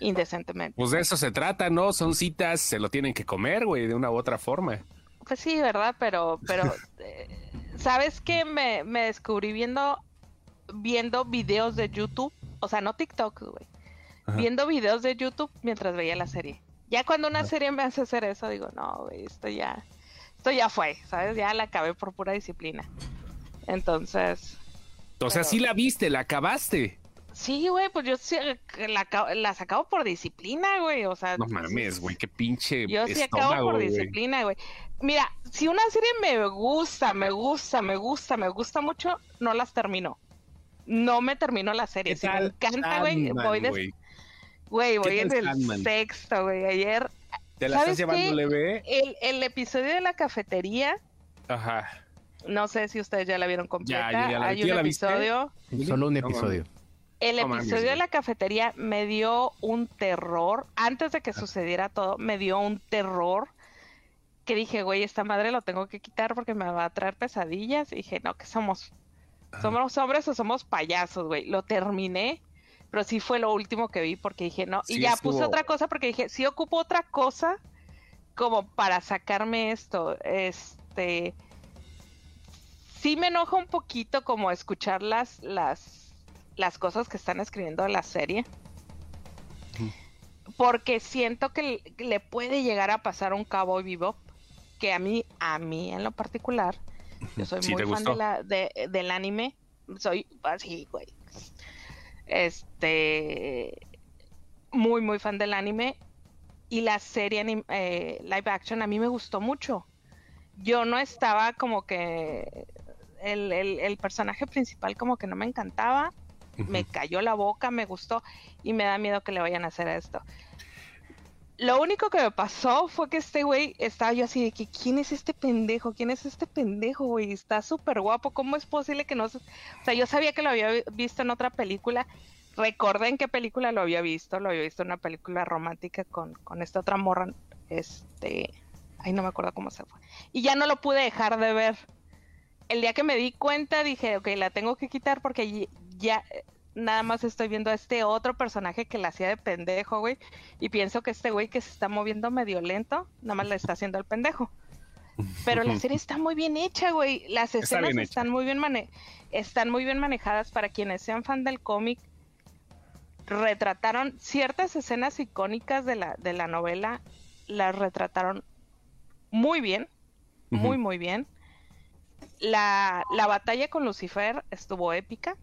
indecentemente. Pues de eso se trata, ¿no? Son citas, se lo tienen que comer, güey, de una u otra forma. Pues sí, ¿verdad? Pero, pero, eh, ¿sabes qué? Me, me descubrí viendo, viendo videos de YouTube, o sea, no TikTok, güey. Viendo videos de YouTube mientras veía la serie. Ya cuando una serie me hace hacer eso, digo, no, güey, esto ya, esto ya fue, ¿sabes? Ya la acabé por pura disciplina. Entonces. O sea, sí la viste, la acabaste. Sí, güey, pues yo sí la, la acabo por disciplina, güey. O sea. No mames, güey, qué pinche. Yo sí acabo por disciplina, güey. Mira, si una serie me gusta, me gusta, me gusta, me gusta mucho, no las termino. No me termino la serie. Si me encanta, güey, voy de. Güey, voy en el sexto, güey. Ayer. ¿Te la estás llevando leve? El, el episodio de la cafetería. Ajá. No sé si ustedes ya la vieron completa. Ya, ya la, Hay un episodio. Solo un episodio. El episodio de la cafetería me dio un terror. Antes de que sucediera todo, me dio un terror. Que dije, güey, esta madre lo tengo que quitar porque me va a traer pesadillas. Y dije, no, que somos. ¿Somos hombres o somos payasos, güey? Lo terminé pero sí fue lo último que vi porque dije, no, y ya puse otra cosa porque dije, si ocupo otra cosa como para sacarme esto, este, sí me enoja un poquito como escuchar las, las, las cosas que están escribiendo de la serie. Porque siento que le puede llegar a pasar un Cowboy Bebop, que a mí, a mí en lo particular, yo soy muy fan de la, de, del anime, soy así, güey, este, muy, muy fan del anime. Y la serie eh, live action a mí me gustó mucho. Yo no estaba como que el, personaje principal como que no me encantaba. Me cayó la boca, me gustó y me da miedo que le vayan a hacer esto. Lo único que me pasó fue que este güey estaba yo así de que, ¿quién es este pendejo? ¿Quién es este pendejo, güey? Está súper guapo. ¿Cómo es posible que no se... O sea, yo sabía que lo había visto en otra película. Recordé en qué película lo había visto. Lo había visto en una película romántica con, con esta otra morra. Este... Ay, no me acuerdo cómo se fue. Y ya no lo pude dejar de ver. El día que me di cuenta dije, ok, la tengo que quitar porque ya nada más estoy viendo a este otro personaje que la hacía de pendejo, güey. Y pienso que este güey que se está moviendo medio lento, nada más le está haciendo el pendejo. Pero la serie está muy bien hecha, güey. Las escenas están muy bien están muy bien manejadas para quienes sean fan del cómic. Retrataron ciertas escenas icónicas de la, de la novela, las retrataron muy bien, muy, muy bien. La, la batalla con Lucifer estuvo épica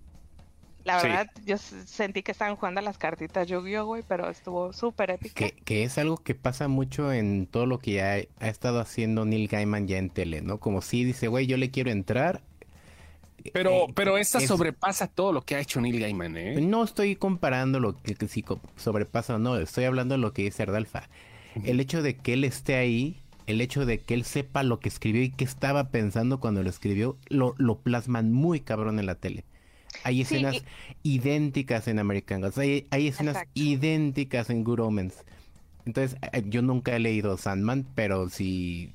la verdad, yo sentí que estaban jugando las cartitas Yu-Gi-Oh, güey, pero estuvo súper épico. Que, es algo que pasa mucho en todo lo que ha, ha estado haciendo Neil Gaiman ya en tele, ¿no? Como si dice, güey, yo le quiero entrar, Pero, eh, pero esta es- sobrepasa todo lo que ha hecho Neil Gaiman, ¿eh? No estoy comparando lo que, que si sobrepasa o no, estoy hablando de lo que dice Ardalfa. El hecho de que él esté ahí, el hecho de que él sepa lo que escribió y qué estaba pensando cuando lo escribió, lo, lo plasman muy cabrón en la tele. Hay Sí, escenas idénticas en American Gods, hay, hay escenas Exacto. idénticas en Good Omens. Entonces, eh, yo nunca he leído Sandman, pero si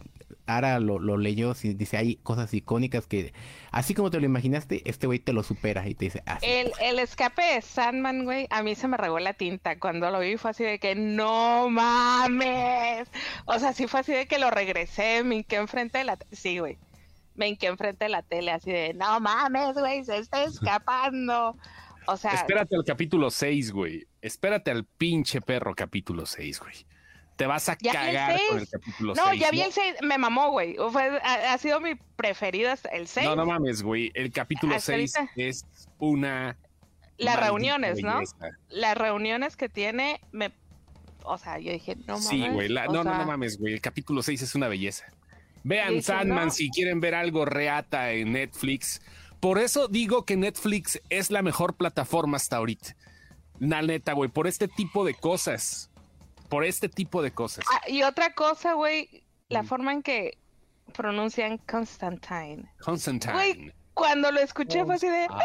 Ara lo, lo leyó, si dice, hay cosas icónicas que, así como te lo imaginaste, este güey te lo supera y te dice, ah, sí. El, el escape de Sandman, güey, a mí se me regó la tinta. Cuando lo vi fue así de que no mames. O sea, sí fue así de que lo regresé, me hinqué enfrente de la... Sí, güey. Me hinqué enfrente de la tele así de, no mames, güey, se está escapando. O sea, Espérate al capítulo 6, güey. Espérate al pinche perro capítulo 6, güey. Te vas a vi el cagar con el seis. capítulo no, 6. ya vi el 6, me mamó, güey. Ha, ha sido mi preferido el 6. No, no mames, güey. El capítulo Hasta 6 ahorita. es una. Las reuniones, ¿no? belleza. Las reuniones que tiene, me... O sea, yo dije, no mames. Sí, güey. No, no, sea, no mames, güey. El capítulo 6 es una belleza. Vean Sandman no. si quieren ver algo reata en Netflix. Por eso digo que Netflix es la mejor plataforma hasta ahorita. La neta, güey. Por este tipo de cosas. Por este tipo de cosas. Ah, y otra cosa, güey, la Mm. forma en que pronuncian Constantine. Constantine. Güey, cuando lo escuché fue así de... Ah.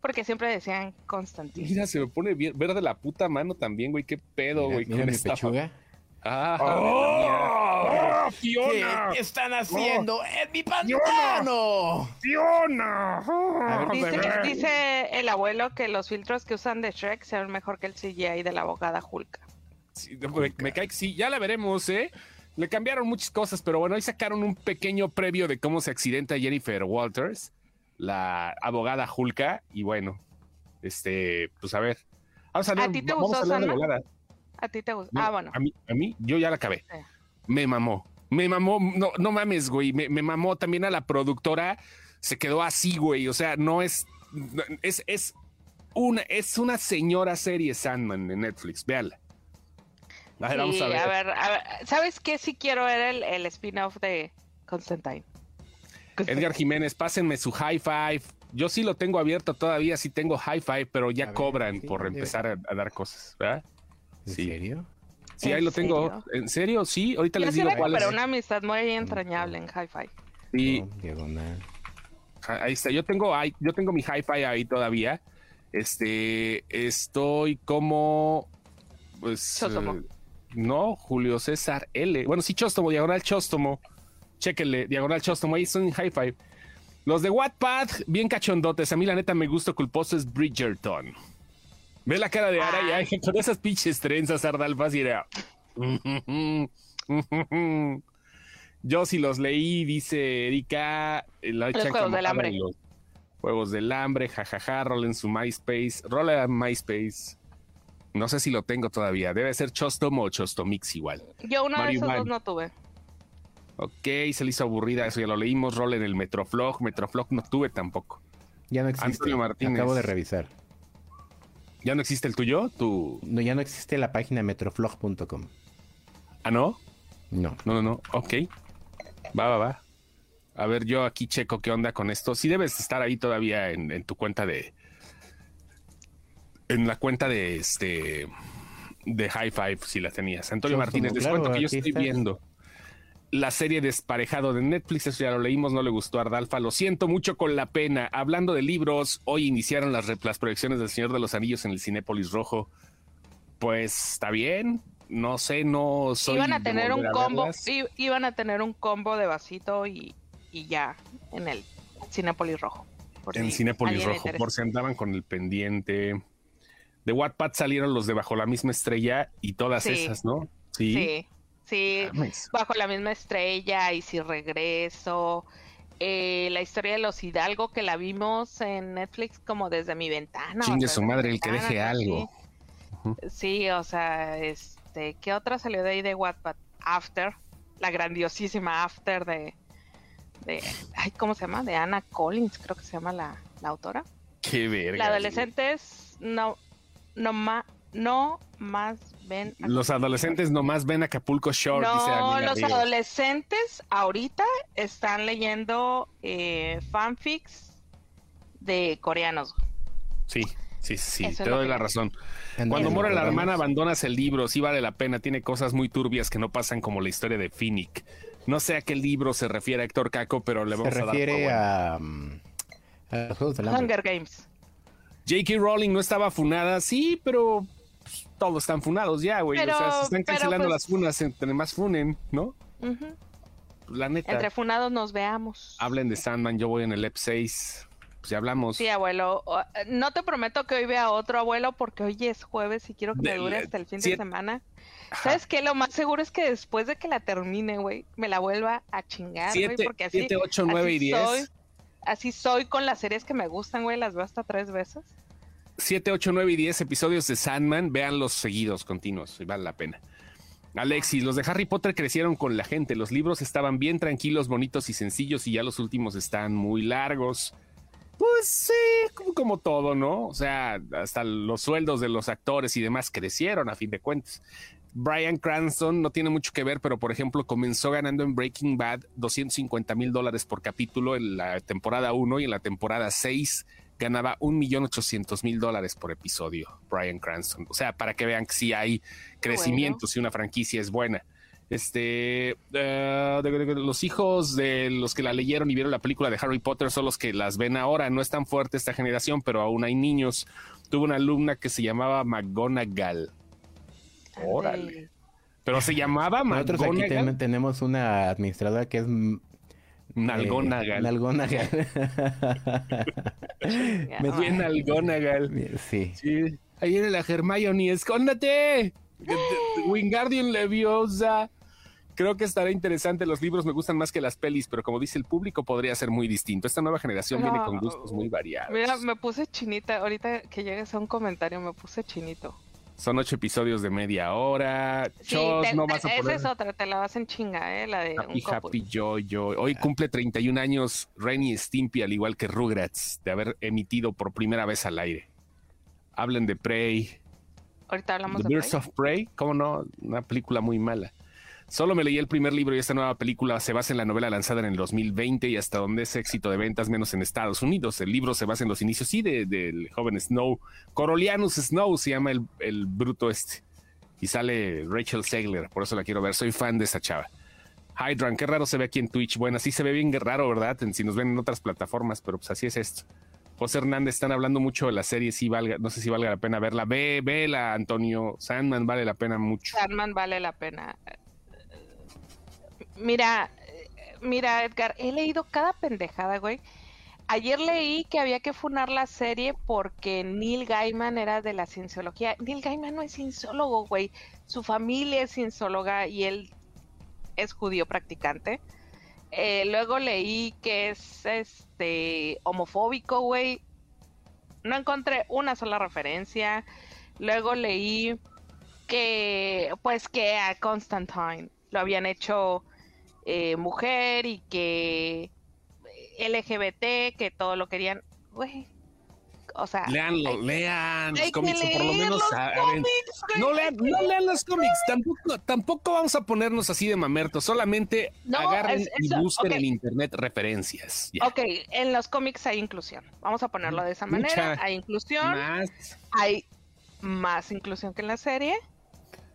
Porque siempre decían Constantine. Mira, se me pone bien, verde la puta mano también, güey. Qué pedo, Mira, güey. mira con mi esta- pechuga. Ah, ¡Oh! ¡Oh, Fiona. están haciendo en mi pantano? Fiona. A ver, Dice, el abuelo que los filtros que usan de Shrek se ven mejor que el CGI de la abogada Hulk. Sí, me, me cae que sí, ya la veremos, ¿eh? Le cambiaron muchas cosas, pero bueno, ahí sacaron un pequeño previo de cómo se accidenta Jennifer Walters, la abogada Hulka, y bueno, este, pues a ver. Vamos a, ¿A hablar- ti te vamos gustó, a ¿A ti te gusta? No, Ah, bueno. A mí, a mí, yo ya la acabé. Sí. Me mamó. Me mamó. No, no mames, güey. Me, me mamó también a la productora. Se quedó así, güey. O sea, no es. Es, es una, es una señora serie Sandman de Netflix. Véanla. A ver, vamos Sí, a ver. a ver, a ver, ¿Sabes qué? Sí quiero ver el, el spin-off de Constantine. Edgar Jiménez, pásenme su high five. Yo sí lo tengo abierto todavía, sí tengo high five, pero ya A ver, cobran sí, por empezar a, a dar cosas, ¿verdad? ¿En Sí. serio? Sí, ¿En ahí lo tengo. serio? ¿En serio? Sí, ahorita Yo les digo cuál es. recuperé una amistad muy entrañable en Hi-Fi. Sí, No, diagonal. Ahí está, yo tengo, ahí- yo tengo mi hi-fi ahí todavía. Este, estoy como, pues, Chóstomo. eh, no, Julio César L. Bueno, sí, Chóstomo, diagonal Chóstomo. Chéquenle, diagonal Chóstomo, ahí son hi-fi. Los de Wattpad, bien cachondotes. A mí la neta me gusta culposo es Bridgerton. Ve la cara de Ara y ay, con esas pinches trenzas, Ardalfas y era... Yo sí los leí, dice Erika. eh, la echan Juegos como del Hambre. los Juegos del hambre, jajaja, rola en su MySpace. Rola en MySpace. No sé si lo tengo todavía. Debe ser Chostomo o Chostomix igual. Yo uno de Mario esos Van. dos no tuve. Ok, se le hizo aburrida eso, ya lo leímos. Rola en el Metroflog. Metroflog no tuve tampoco. Ya no existe. Antonio Martínez. Acabo de revisar. ¿Ya no existe el tuyo? ¿Tu... No, ya no existe la página metroflog.com. Ah, no? No. No, no, no. Ok. Va, va, va. A ver, yo aquí checo qué onda con esto. Sí debes estar ahí todavía en, en tu cuenta de... En la cuenta de este... De High Five, si la tenías. Antonio Martínez, les claro, cuento que yo estoy está. viendo la serie Desparejado de Netflix. Eso ya lo leímos, no le gustó a Ardalfa. Lo siento mucho con la pena. Hablando de libros, hoy iniciaron las, las proyecciones del Señor de los Anillos en el Cinépolis Rojo. Pues está bien. No sé, no soy. iban a tener un a combo, i- iban a tener un combo de vasito y, y ya en el Cinépolis Rojo. En si Cinépolis Rojo, por si andaban con el pendiente. De Wattpad salieron los de Bajo la misma estrella y todas Sí. esas, ¿no? Sí. Sí, sí, Mames. bajo la misma estrella y si regreso. eh, la historia de los Hidalgo que la vimos en Netflix como desde mi ventana. o Chingue sea, su madre, el que deje algo. Sí, o sea, este, ¿qué otra salió de ahí de Wattpad? After, la grandiosísima After de, de, ay, ¿cómo se llama? De Anna Collins, creo que se llama la, la autora. Qué verga. La adolescente es no, no, ma, no más ven. Los adolescentes nomás ven Acapulco Shore. No, los adolescentes ahorita están leyendo eh, fanfics de coreanos. Sí, sí, sí, te doy la razón. Cuando muere la hermana abandonas el libro, sí vale la pena, tiene cosas muy turbias que no pasan como la historia de Finnick. No sé a qué libro se refiere Héctor Caco, pero le vamos a dar. Se refiere a, a, Hunger Games. J.K. Rowling no estaba funada, sí, pero pues, todos están funados ya, güey. o sea, se están cancelando pues las funas entre más funen, ¿no? La neta. Entre funados nos veamos. Hablen de Sandman, yo voy en el EP 6. Pues ya hablamos. Sí, abuelo. No te prometo que hoy vea otro abuelo porque hoy es jueves y quiero que me dure hasta el fin de semana. ¿Sabes qué? Lo más seguro es que después de que la termine, güey, me la vuelva a chingar, güey, porque así, 7, 8, 9 y 10. Soy, así soy con las series que me gustan, güey, las veo hasta tres veces. 7, 8, 9 y 10 episodios de Sandman, vean los seguidos, continuos, vale la pena. Alexis, los de Harry Potter crecieron con la gente, los libros estaban bien tranquilos, bonitos y sencillos y ya los últimos están muy largos. Pues sí, como, como, todo, ¿no? O sea, hasta los sueldos de los actores y demás crecieron a fin de cuentas. Brian Cranston no tiene mucho que ver, pero por ejemplo comenzó ganando en Breaking Bad 250 mil dólares por capítulo en la temporada 1 y en la temporada 6 ganaba 1.800.000 dólares por episodio, Brian Cranston. O sea, para que vean que sí hay crecimiento, si una franquicia es buena. Este, eh, los hijos de los que la leyeron y vieron la película de Harry Potter son los que las ven ahora. No es tan fuerte esta generación, pero aún hay niños. Tuve una alumna que se llamaba McGonagall. Órale. Pero se llamaba Nosotros aquí tenemos una administradora que es Nalgonagal. Eh, Nalgonagal. Me fui Nalgonagal. Sí. sí. Ahí viene la Hermione, escóndate. Wingardium Leviosa. Creo que estará interesante. Los libros me gustan más que las pelis, pero como dice el público, podría ser muy distinto. Esta nueva generación viene con gustos muy variados. Mira, me puse chinita. Ahorita que llegues a un comentario, me puse chinito. Son ocho episodios de media hora. Sí, no vas a poner... Esa es otra, te la vas en chinga, ¿eh? La de Happy Happy Yo-Yo. Hoy cumple 31 años Renny Stimpy, al igual que Rugrats, de haber emitido por primera vez al aire. Hablen de Prey. Ahorita hablamos The de Birds of Prey, ¿cómo no? Una película muy mala. Solo me leí el primer libro y esta nueva película se basa en la novela lanzada en el 2020 y hasta donde es éxito de ventas menos en Estados Unidos. El libro se basa en los inicios, sí, del joven Snow. Corolianus Snow se llama el, bruto este. Y sale Rachel Segler, por eso la quiero ver. Soy fan de esa chava. Hydran, qué raro se ve aquí en Twitch. Bueno, sí se ve bien raro, ¿verdad? si nos ven en otras plataformas, pero pues así es esto. José Hernández, están hablando mucho de la serie, sí valga, no sé si valga la pena verla. Ve, vela, Antonio. Sandman vale la pena mucho. Sandman vale la pena. Mira, mira, Edgar, he leído cada pendejada, güey. Ayer leí que había que funar la serie porque Neil Gaiman era de la cienciología. Neil Gaiman no es cienciólogo, güey. Su familia es ciencióloga y él es judío practicante. Eh, luego leí que es este homofóbico, güey. No encontré una sola referencia. Luego leí que, pues, que a Constantine lo habían hecho eh, mujer y que LGBT, que todo lo querían, güey. O sea, leanlo, lean los cómics, o por lo menos no, lean, no lean los cómics, tampoco, tampoco vamos a ponernos así de mamertos, solamente agarren y busquen en internet referencias. Ok, en los cómics hay inclusión, vamos a ponerlo de esa manera, hay inclusión, hay más inclusión que en la serie,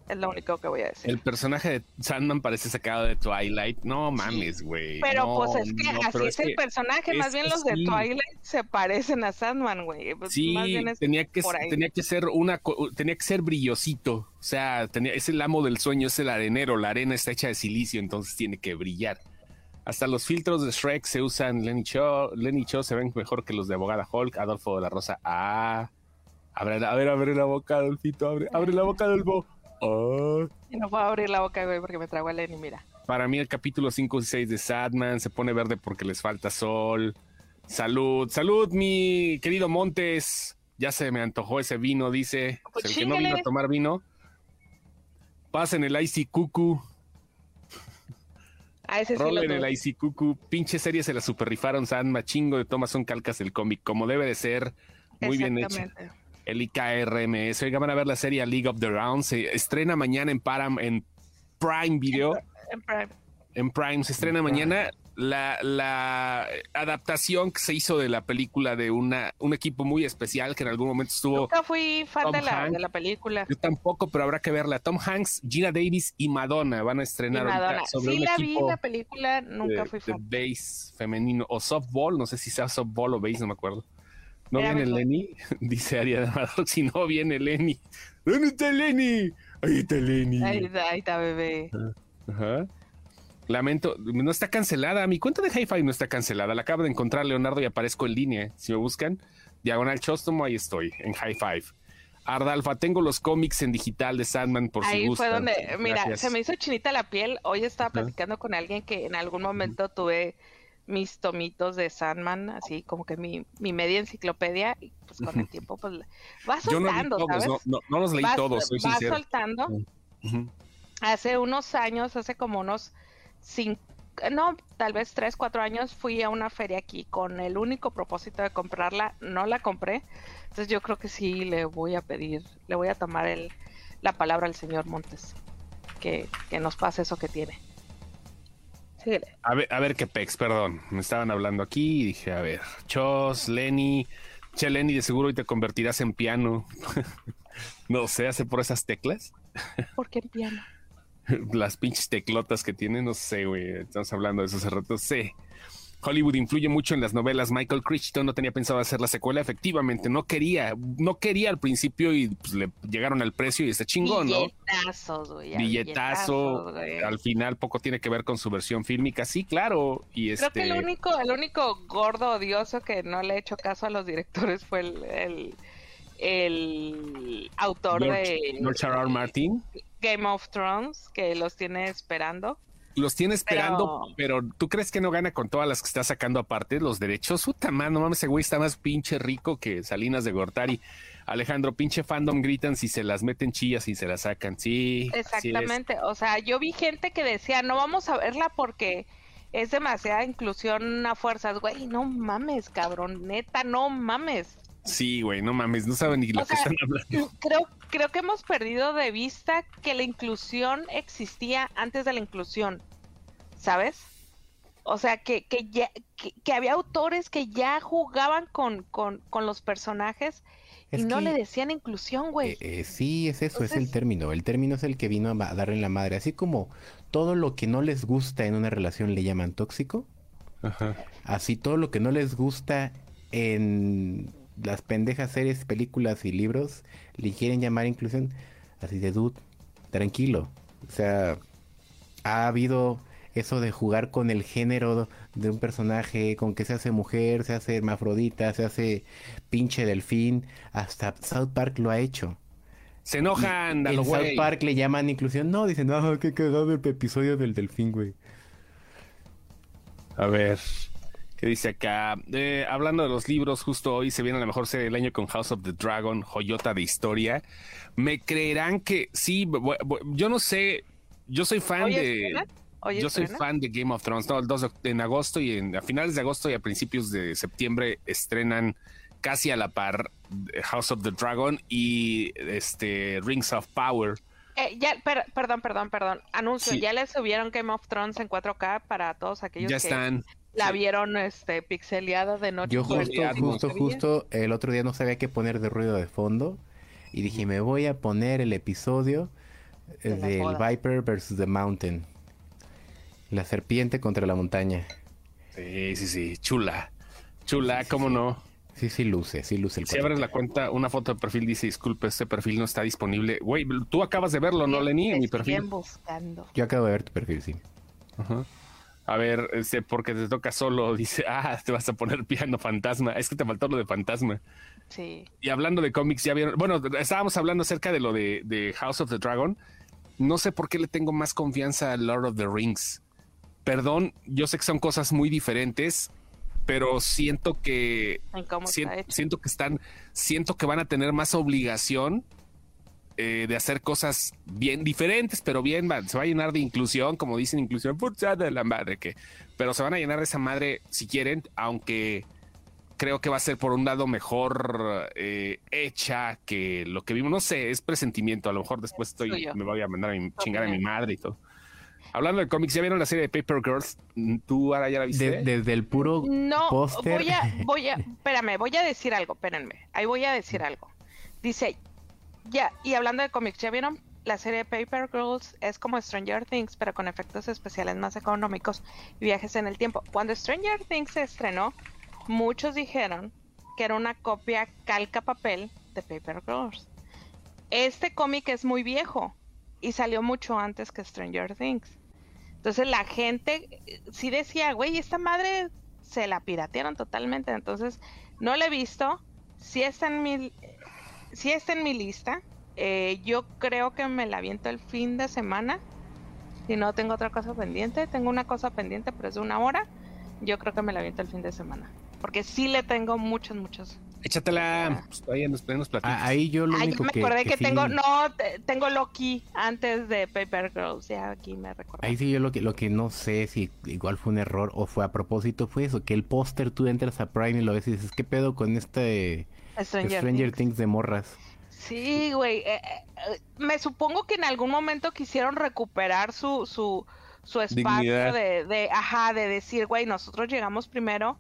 es lo único que voy a decir. El personaje de Sandman parece sacado de Twilight. No mames, güey. Pero pues es que así es, el personaje. más bien los de Twilight se parecen a Sandman, güey. Pues, sí, tenía, que, tenía que ser una tenía que ser brillosito. O sea, tenía, es el amo del sueño, es el arenero. La arena está hecha de silicio, entonces tiene que brillar. Hasta los filtros de Shrek se usan. Lenny Cho, Lenny Cho se ven mejor que los de Abogada Hulk. Adolfo de la Rosa. Ah. Abre, a ver, abre la boca, Adolfito. Abre, abre la boca, Adolfo. Oh. Y no puedo abrir la boca, güey, porque me trago a Lenny, mira. Para mí el capítulo 5 y 6 de Sadman se pone verde porque les falta sol. Salud, salud, mi querido Montes. Ya se me antojó ese vino, dice. Pues el que no vino a tomar vino. Pasen el Icy Cucu. A ese Rolen el Icy Cucu. Pinche serie se la super rifaron Sandman. Chingo de tomas son calcas del cómic, como debe de ser. Muy bien hecho. El IKRMS. Oiga, van a ver la serie League of the Round. Se estrena mañana en Param, en Prime Video. En Prime. En Prime se estrena mañana la, la, adaptación que se hizo de la película de una, un equipo muy especial que en algún momento estuvo. Nunca fui fan de la, de la, película. Yo tampoco, pero habrá que verla. Tom Hanks, Gina Davis y Madonna van a estrenar Madonna. sobre sí, la vi la película, nunca de, fui fan. De base femenino o softball, no sé si sea softball o base, no me acuerdo. ¿No Era viene mejor. Lenny? Dice Ariana Amador, si no viene Lenny. ¿Dónde está Lenny? Ahí está Lenny. Ahí está, ahí está bebé. Ajá. Lamento, no está cancelada. Mi cuenta de Hi-Fi no está cancelada. La acabo de encontrar, Leonardo, y aparezco en línea. Si me buscan, Diagonal Chostomo, ahí estoy, en Hi-Fi. Ardalfa, tengo los cómics en digital de Sandman por ahí si gustan. fue donde, mira, se me hizo chinita la piel. Hoy estaba platicando con alguien que en algún momento tuve mis tomitos de Sandman, así como que mi, mi media enciclopedia, y pues con el tiempo, pues va soltando, Yo no, ¿sabes? No, los leí vas, todos, soy vas soltando. Uh -huh. Hace unos años, hace como unos cinco, no, tal vez tres, cuatro años, fui a una feria aquí con el único propósito de comprarla, no la compré, entonces yo creo que sí le voy a pedir, le voy a tomar el, la palabra al señor Montes, que, que nos pase eso que tiene. Síguele. A ver, a ver qué pex, perdón, me estaban hablando aquí y dije, a ver, Chos, Lenny, che Lenny, de seguro hoy te convertirás en piano. no sé, hace por esas teclas. ¿Por qué en piano? las pinches teclotas que tiene, no sé, güey. Estamos hablando de eso hace rato. Sí. Hollywood influye mucho en las novelas. Michael Crichton no tenía pensado hacer la secuela, efectivamente, no quería, no quería al principio y pues, le llegaron al precio y está chingón, ¿no? Billetazos, güey. Billetazo, güey. al final poco tiene que ver con su versión fílmica, sí, claro. Y Creo este... que el único, el único gordo odioso que no le he hecho caso a los directores fue el, el, el autor George, de George R. R. Martin. Game of Thrones, que los tiene esperando. Los tiene esperando, pero... pero, ¿tú crees que no gana con todas las que está sacando aparte los derechos? Puta man, no mames, ese güey está más pinche rico que Salinas de Gortari. Alejandro, pinche fandom gritan si se las meten chillas y se las sacan. Sí. Exactamente. O sea, yo vi gente que decía, no vamos a verla porque es demasiada inclusión a fuerzas. Güey, no mames, cabrón. Neta, no mames. Sí, güey, no mames, no saben ni lo O que sea, están hablando. Creo, creo que hemos perdido de vista que la inclusión existía antes de la inclusión, ¿sabes? O sea, que, que ya que, que había autores que ya jugaban con, con, con los personajes Es y no le decían inclusión, güey. Eh, eh, sí, es eso, es el término. El término es el que vino a darle en la madre. Así como todo lo que no les gusta en una relación le llaman tóxico, Ajá. así todo lo que no les gusta en las pendejas series, películas y libros le quieren llamar inclusión. Así de dude, tranquilo. O sea, ha habido eso de jugar con el género de un personaje, con que se hace mujer, se hace hermafrodita, se hace pinche delfín, hasta South Park lo ha hecho. Se enojan, a En South. Park le llaman inclusión, no, dicen, no, qué cagado el episodio del delfín, güey. A ver, ¿qué dice acá? Eh, hablando de los libros, justo hoy se viene la mejor serie del año con House of the Dragon, joyota de historia. ¿Me creerán que sí? Yo no sé, yo soy fan ¿Hoy de... Yo soy fan de Game of Thrones. No, el 2 de oct- en agosto y en, a finales de agosto y a principios de septiembre estrenan casi a la par eh, House of the Dragon y este Rings of Power. Eh, ya, per- perdón, perdón, perdón. Anuncio, Sí. ya le subieron Game of Thrones en 4K para todos aquellos Ya que están. La sí. vieron este pixeleada de noche. Yo justo, justo, justo, el otro día no sabía qué poner de ruido de fondo y dije, me voy a poner el episodio De del. Viper versus The Mountain. La serpiente contra la montaña. Sí, sí, sí. Chula. Chula, Sí, sí, ¿cómo sí. no? Sí, sí luce, sí luce el Si abres la cuenta, una foto de perfil dice, disculpe, este perfil no está disponible. Güey, tú acabas de verlo, ¿no, Lenny? En mi perfil. buscando. Yo acabo de ver tu perfil, sí. Ajá. A ver, este, porque te toca solo, dice, ah, te vas a poner piano fantasma. Es que te faltó lo de fantasma. Sí. Y hablando de cómics, ya vieron, bueno, estábamos hablando acerca de lo de, de House of the Dragon. No sé por qué le tengo más confianza a Lord of the Rings. Perdón, yo sé que son cosas muy diferentes, pero siento que En cómo sien- está hecho. siento que están, siento que van a tener más obligación eh, de hacer cosas bien diferentes, pero bien, va- se va a llenar de inclusión, como dicen, inclusión de la madre que, pero se van a llenar de esa madre si quieren, aunque creo que va a ser por un lado mejor eh, hecha que lo que vimos. No sé, es presentimiento. A lo mejor después estoy, me voy a mandar a mi, chingar a mi madre y todo. Hablando de cómics, ¿ya vieron la serie de Paper Girls? ¿Tú ahora ya la viste? desde el puro No, voy a, voy a, espérame, voy a decir algo, espérenme. Ahí voy a decir algo. Dice, ya, y hablando de cómics, ¿ya vieron la serie Paper Girls es como Stranger Things, pero con efectos especiales más económicos y viajes en el tiempo. Cuando Stranger Things se estrenó, muchos dijeron que era una copia calca papel de Paper Girls. Este cómic es muy viejo y salió mucho antes que Stranger Things. Entonces la gente eh, sí decía, güey, esta madre se la piratearon totalmente. Entonces no la he visto. Sí está en mi, sí está en mi lista. Eh, yo creo que me la aviento el fin de semana. Si no tengo otra cosa pendiente, tengo una cosa pendiente, pero es de una hora. Yo creo que me la aviento el fin de semana. Porque sí le tengo muchos, muchos. Échatela. Pues, ahí platicar. Ah, ahí yo lo único me acordé que, tengo, no, tengo Loki antes de Paper Girls. Ya aquí me recuerdo. Ahí sí yo lo que, lo que no sé si igual fue un error o fue a propósito fue eso, que el póster tú entras a Prime y lo ves y dices, ¿qué pedo con este Stranger, Things de morras? Sí, güey. Eh, eh, me supongo que en algún momento quisieron recuperar su, su, su espacio de, de, ajá, de decir, güey, nosotros llegamos primero,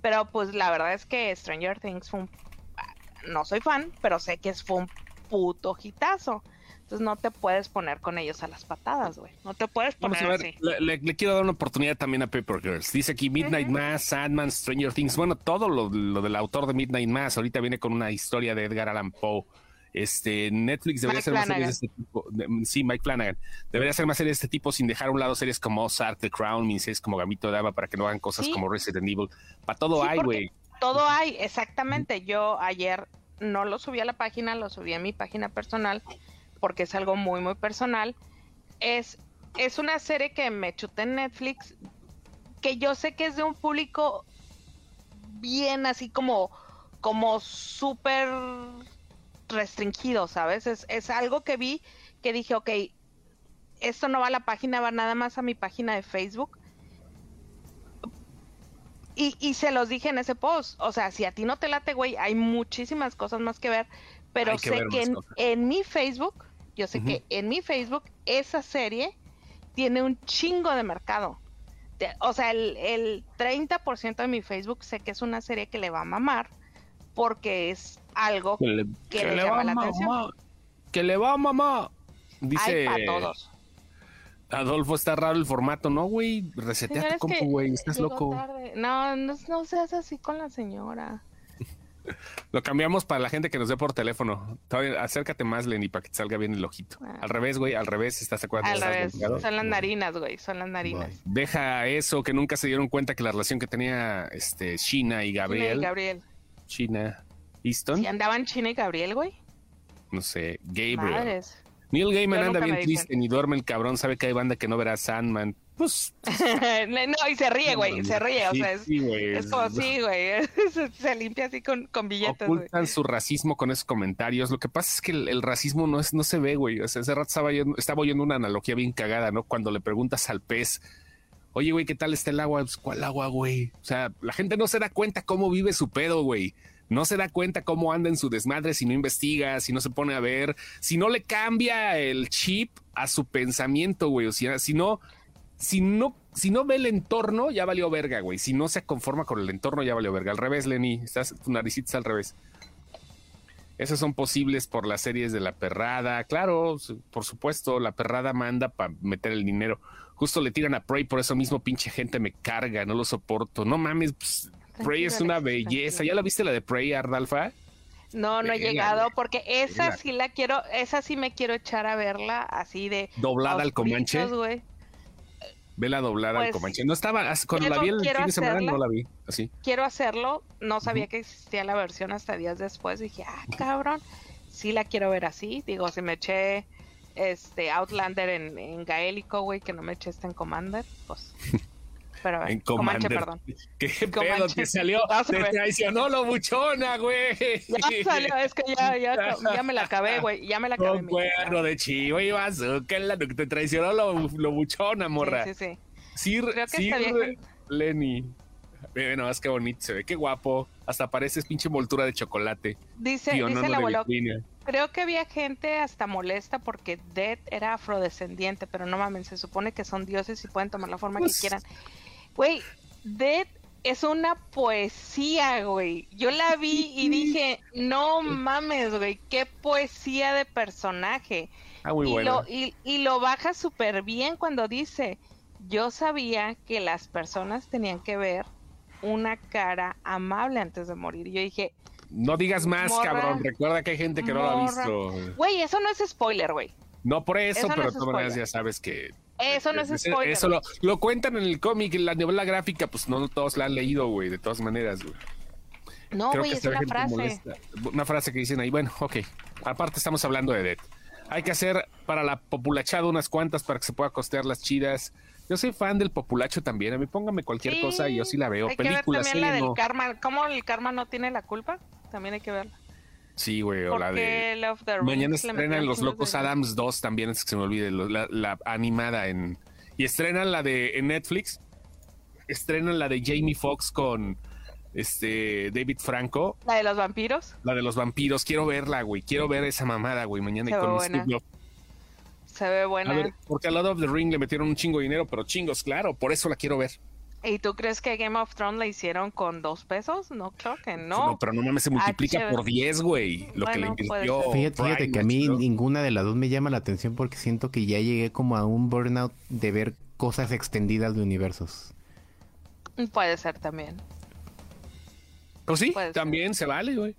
pero pues la verdad es que Stranger Things fue un, no soy fan, pero sé que fue un puto hitazo. Entonces no te puedes poner con ellos a las patadas, güey. No te puedes poner Vamos a ver, Le, quiero dar una oportunidad también a Paper Girls. Dice aquí Midnight Mass, Sandman, Stranger Things. Bueno, todo lo, lo, del autor de Midnight Mass. Ahorita viene con una historia de Edgar Allan Poe. Este, Netflix debería hacer más series de este tipo. sí, Mike Flanagan. Debería hacer más series de este tipo sin dejar a un lado series como Ozark, The Crown, miniseries como Gamito de Ava para que no hagan cosas como Resident Evil. Para todo hay, güey. Todo hay, exactamente. Yo ayer no lo subí a la página, lo subí a mi página personal porque es algo muy, muy personal. Es, es una serie que me chuté en Netflix que yo sé que es de un público bien así como, como súper restringido, ¿sabes? Es, es algo que vi que dije, ok, esto no va a la página, va nada más a mi página de Facebook. Y, y, se los dije en ese post. O sea, si a ti no te late, güey, hay muchísimas cosas más que ver. Pero sé que en, mi Facebook, yo sé que en mi Facebook, esa serie tiene un chingo de mercado. O sea, el, el 30% de mi Facebook sé que es una serie que le va a mamar porque es algo que le, llama la atención. Que le va, mamá. Dice. todos. Adolfo, está raro el formato, ¿no, güey? Resetea tu compu, güey, estás loco. No, no, no seas así con la señora. Lo cambiamos para la gente que nos ve por teléfono. acércate más, Lenny, para que te salga bien el ojito. Ah. Al revés, güey, al revés, ¿estás de acuerdo? Al revés, son las narinas, güey, son las narinas. Deja eso, que nunca se dieron cuenta que la relación que tenía este China y Gabriel. China y Gabriel. China. Easton. ¿Y andaban China y Gabriel, güey? No sé, Gabriel. Neil Gaiman anda bien triste, ni duerme el cabrón, sabe que hay banda que no verá Sandman. Pues. no, y se ríe, güey, se ríe, o sea, es, es como sí, güey, se, limpia así con, con billetes. Ocultan su racismo con esos comentarios. Lo que pasa es que el, racismo no es, no se ve, güey. O sea, ese rato estaba, estaba oyendo una analogía bien cagada, ¿no? Cuando le preguntas al pez, oye, güey, ¿qué tal está el agua? Pues, ¿cuál agua, güey? O sea, la gente no se da cuenta cómo vive su pedo, güey no se da cuenta cómo anda en su desmadre si no investiga, si no se pone a ver, si no le cambia el chip a su pensamiento, güey. O sea, si no, si no, si no ve el entorno, ya valió verga, güey. Si no se conforma con el entorno, ya valió verga. Al revés, Lenny, estás, tu naricita al revés. Esas son posibles por las series de la perrada. Claro, por supuesto, la perrada manda para meter el dinero. Justo le tiran a Prey, por eso mismo pinche gente me carga, no lo soporto. No mames, pues, Prey es una belleza. ¿Ya la viste la de Prey, Ardalfa? No, no he llegado porque esa sí la quiero, esa sí me quiero echar a verla así de doblada al Comanche. Vela doblada al pues, Comanche. No estaba cuando la vi el fin de semana no la vi así. Quiero hacerlo, no sabía que existía la versión hasta días después, dije, "Ah, cabrón, sí la quiero ver así." Digo, si me eché este Outlander en, en gaélico, güey, que no me eché este en Commander, pues Pero, en Comanche, perdón. ¿Qué pedo te salió? Te traicionó lo buchona, güey. Ya salió, es que ya, ya, ya me la acabé, güey. Ya me la acabé. Un cuerno de chivo y bazooka, la que te traicionó lo, lo buchona, morra. Sí, sí, sí. Sir, Creo que Sir Lenny. Ve nomás qué bonito se ve, qué guapo. Hasta parece pinche envoltura de chocolate. Dice, dice el abuelo, creo que había gente hasta molesta porque Dead era afrodescendiente, pero no mames, se supone que son dioses y pueden tomar la forma que Pues- quieran. Güey, Dead es una poesía, güey. Yo la vi y dije, no mames, güey, qué poesía de personaje. Ah, muy y, bueno. lo, y, y lo baja súper bien cuando dice, yo sabía que las personas tenían que ver una cara amable antes de morir. Yo dije, No digas más, Morra. cabrón. Recuerda que hay gente que no lo ha visto. güey, eso no es spoiler, güey. No por eso, Eso no pero es ya sabes que. Eso no es spoiler. Eso lo, lo cuentan en el cómic, en la novela gráfica, pues no todos la han leído, güey, de todas maneras, güey. no, güey, es una frase. molesta. Una frase que dicen ahí, bueno, ok. Aparte estamos hablando de Dead. Hay que hacer para la populachada unas cuantas para que se pueda costear las chidas. Yo soy fan del populacho también. A mí póngame cualquier Sí, cosa y yo sí la veo. Hay que ver Películas, también la del no. karma. ¿Cómo el karma no tiene la culpa? También hay que verla. Sí, güey, o la de... Love the Mañana estrenan Los Locos Adams 2 también, es que se me olvide, la, la animada en... Y estrenan la de en Netflix, estrenan la de Jamie Foxx con este David Franco, La de los vampiros. la de los vampiros. Quiero verla, güey, quiero ver esa mamada, güey, mañana y con buena. Se ve buena. A ver, porque a Lord of the Ring le metieron un chingo de dinero, pero chingos, claro, por eso la quiero ver. ¿Y tú crees que Game of Thrones la hicieron con dos pesos? No, creo que No, no. pero no mames, se multiplica HBO. por 10, güey, lo que le invirtió. Fíjate, fíjate que a mí ¿no? ninguna de las dos me llama la atención porque siento que ya llegué como a un burnout de ver cosas extendidas de universos. Puede ser también. Pues sí, Puede ser. también se vale, güey.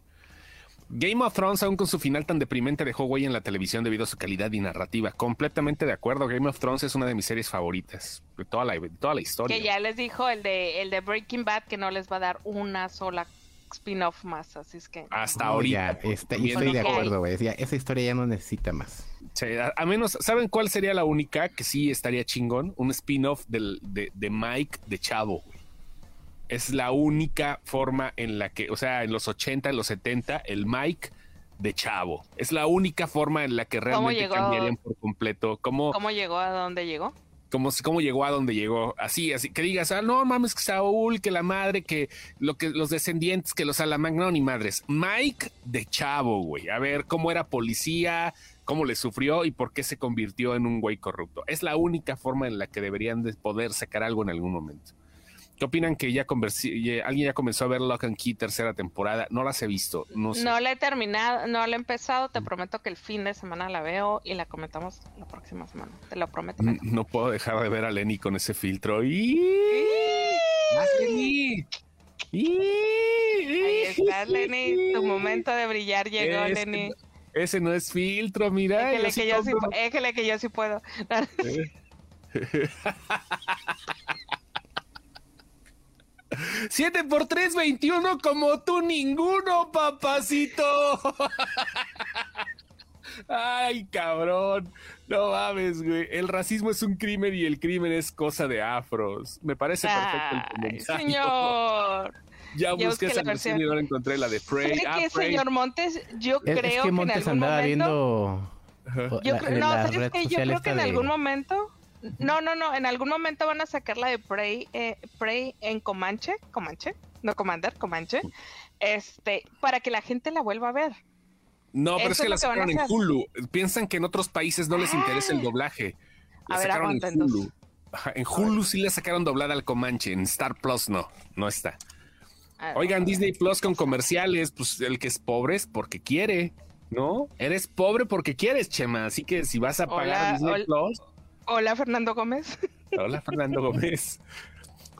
Game of Thrones, aún con su final tan deprimente, dejó huella en la televisión debido a su calidad y narrativa. Completamente de acuerdo, Game of Thrones es una de mis series favoritas de toda la, de toda la historia. Que ya les dijo el de, el de Breaking Bad que no les va a dar una sola spin-off más. Así es que. Hasta ahorita. ya, está- y estoy de acuerdo, güey. Esa historia ya no necesita más. Sí, a, a menos, ¿saben cuál sería la única que sí estaría chingón? Un spin-off del- de, de Mike de Chavo. Es la única forma en la que, o sea, en los 80, en los 70, el Mike de Chavo. Es la única forma en la que realmente cambiarían por completo. ¿Cómo, ¿Cómo llegó a dónde llegó? cómo, cómo llegó a donde llegó? Así, así, que digas, ah, no mames, que Saúl, que la madre, que, lo que los descendientes, que los Alamán, no, ni madres. Mike de Chavo, güey. A ver cómo era policía, cómo le sufrió y por qué se convirtió en un güey corrupto. Es la única forma en la que deberían de poder sacar algo en algún momento. ¿Qué opinan que ya, conversi- alguien ya comenzó a ver Lock and Key tercera temporada? No las he visto, no sé. No la he terminado, no la he empezado. Te prometo que el fin de semana la veo y la comentamos la próxima semana. Te lo prometo. No puedo dejar de ver a Lenny con ese filtro. ¡Y! ¡Ah, Lenny! Ahí está, Lenny. Tu momento de brillar llegó, Ese Lenny. no- Ese no es filtro, mira. Éjele yo sí que, yo sí, éjele que yo sí puedo. Siete por tres, 21, como tú ninguno, papacito. Ay, cabrón. No mames, güey. El racismo es un crimen y el crimen es cosa de afros. Me parece perfecto el comentario. señor. Ya Ya busqué busqué esa la versión y no la encontré, la de Prey. ¿Sabe Ah, qué, Prey. señor Montes? Yo Es, creo es que que Montes en algún andaba momento... viendo. Yo la- creo, la no, ¿sabes qué? Yo creo que en de- algún momento... No, no, no, en algún momento van a sacar la de Prey, eh, Prey en Comanche, Comanche, no Commander, Comanche, este, para que la gente la vuelva a ver. No, pero es que la que sacaron en. Hulu. Piensan que en otros países no les interesa el Ah. doblaje. La A ver, sacaron aguanta, en Hulu. Ajá, en Hulu sí la sacaron doblada al Comanche. En Star Plus no, no está. Oigan, Disney Plus con comerciales, pues el que es pobre es porque quiere, ¿no? Eres pobre porque quieres, Chema. Así que si vas a pagar Hola, Disney Plus, Hola, Fernando Gómez. hola Fernando Gómez.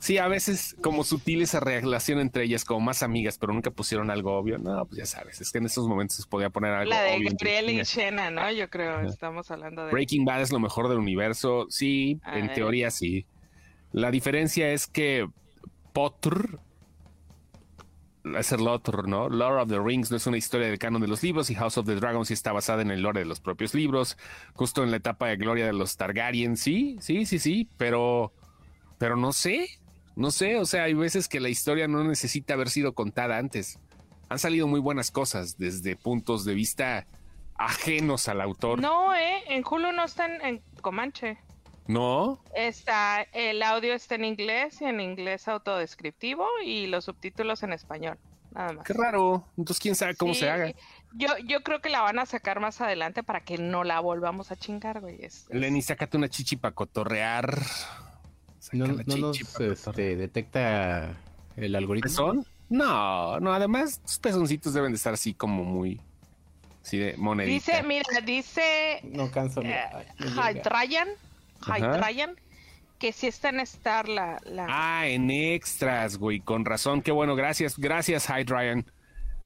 Sí, a veces como sutil esa relación entre ellas, como más amigas, pero nunca pusieron algo obvio. No, pues ya sabes, es que en esos momentos se podía poner algo La de obvio. Gabriel y. Shena, ¿no? Yo creo, estamos hablando de... Breaking Bad es lo mejor del universo. Sí, en teoría sí. La diferencia es que Potter es el otro, ¿no? Lord of the Rings no es una historia del canon de los libros y House of the Dragon sí está basada en el lore de los propios libros, justo en la etapa de gloria de los Targaryen. Sí, sí, sí, sí, pero, pero no sé, no sé. O sea, hay veces que la historia no necesita haber sido contada antes. Han salido muy buenas cosas desde puntos de vista ajenos al autor. No, ¿eh? En Hulu no están en Comanche. No. Está, el audio está en inglés y en inglés autodescriptivo y los subtítulos en español. Nada más. Qué raro. Entonces, quién sabe cómo Sí, se haga. Yo, yo creo que la van a sacar más adelante para que no la volvamos a chingar, güey. Es- es- Lenny, sácate una chichi para cotorrear. Saca No, no nos este, detecta el algoritmo. ¿Pezón? No, no, además, tus pezoncitos deben de estar así como muy. Así de monedita. Dice, mira, dice No canso. eh, mira, Ajá. Hydrayan, que si está en Star la... la... Ah, en extras, güey. Con razón. Qué bueno. Gracias, gracias, Hyde Ryan.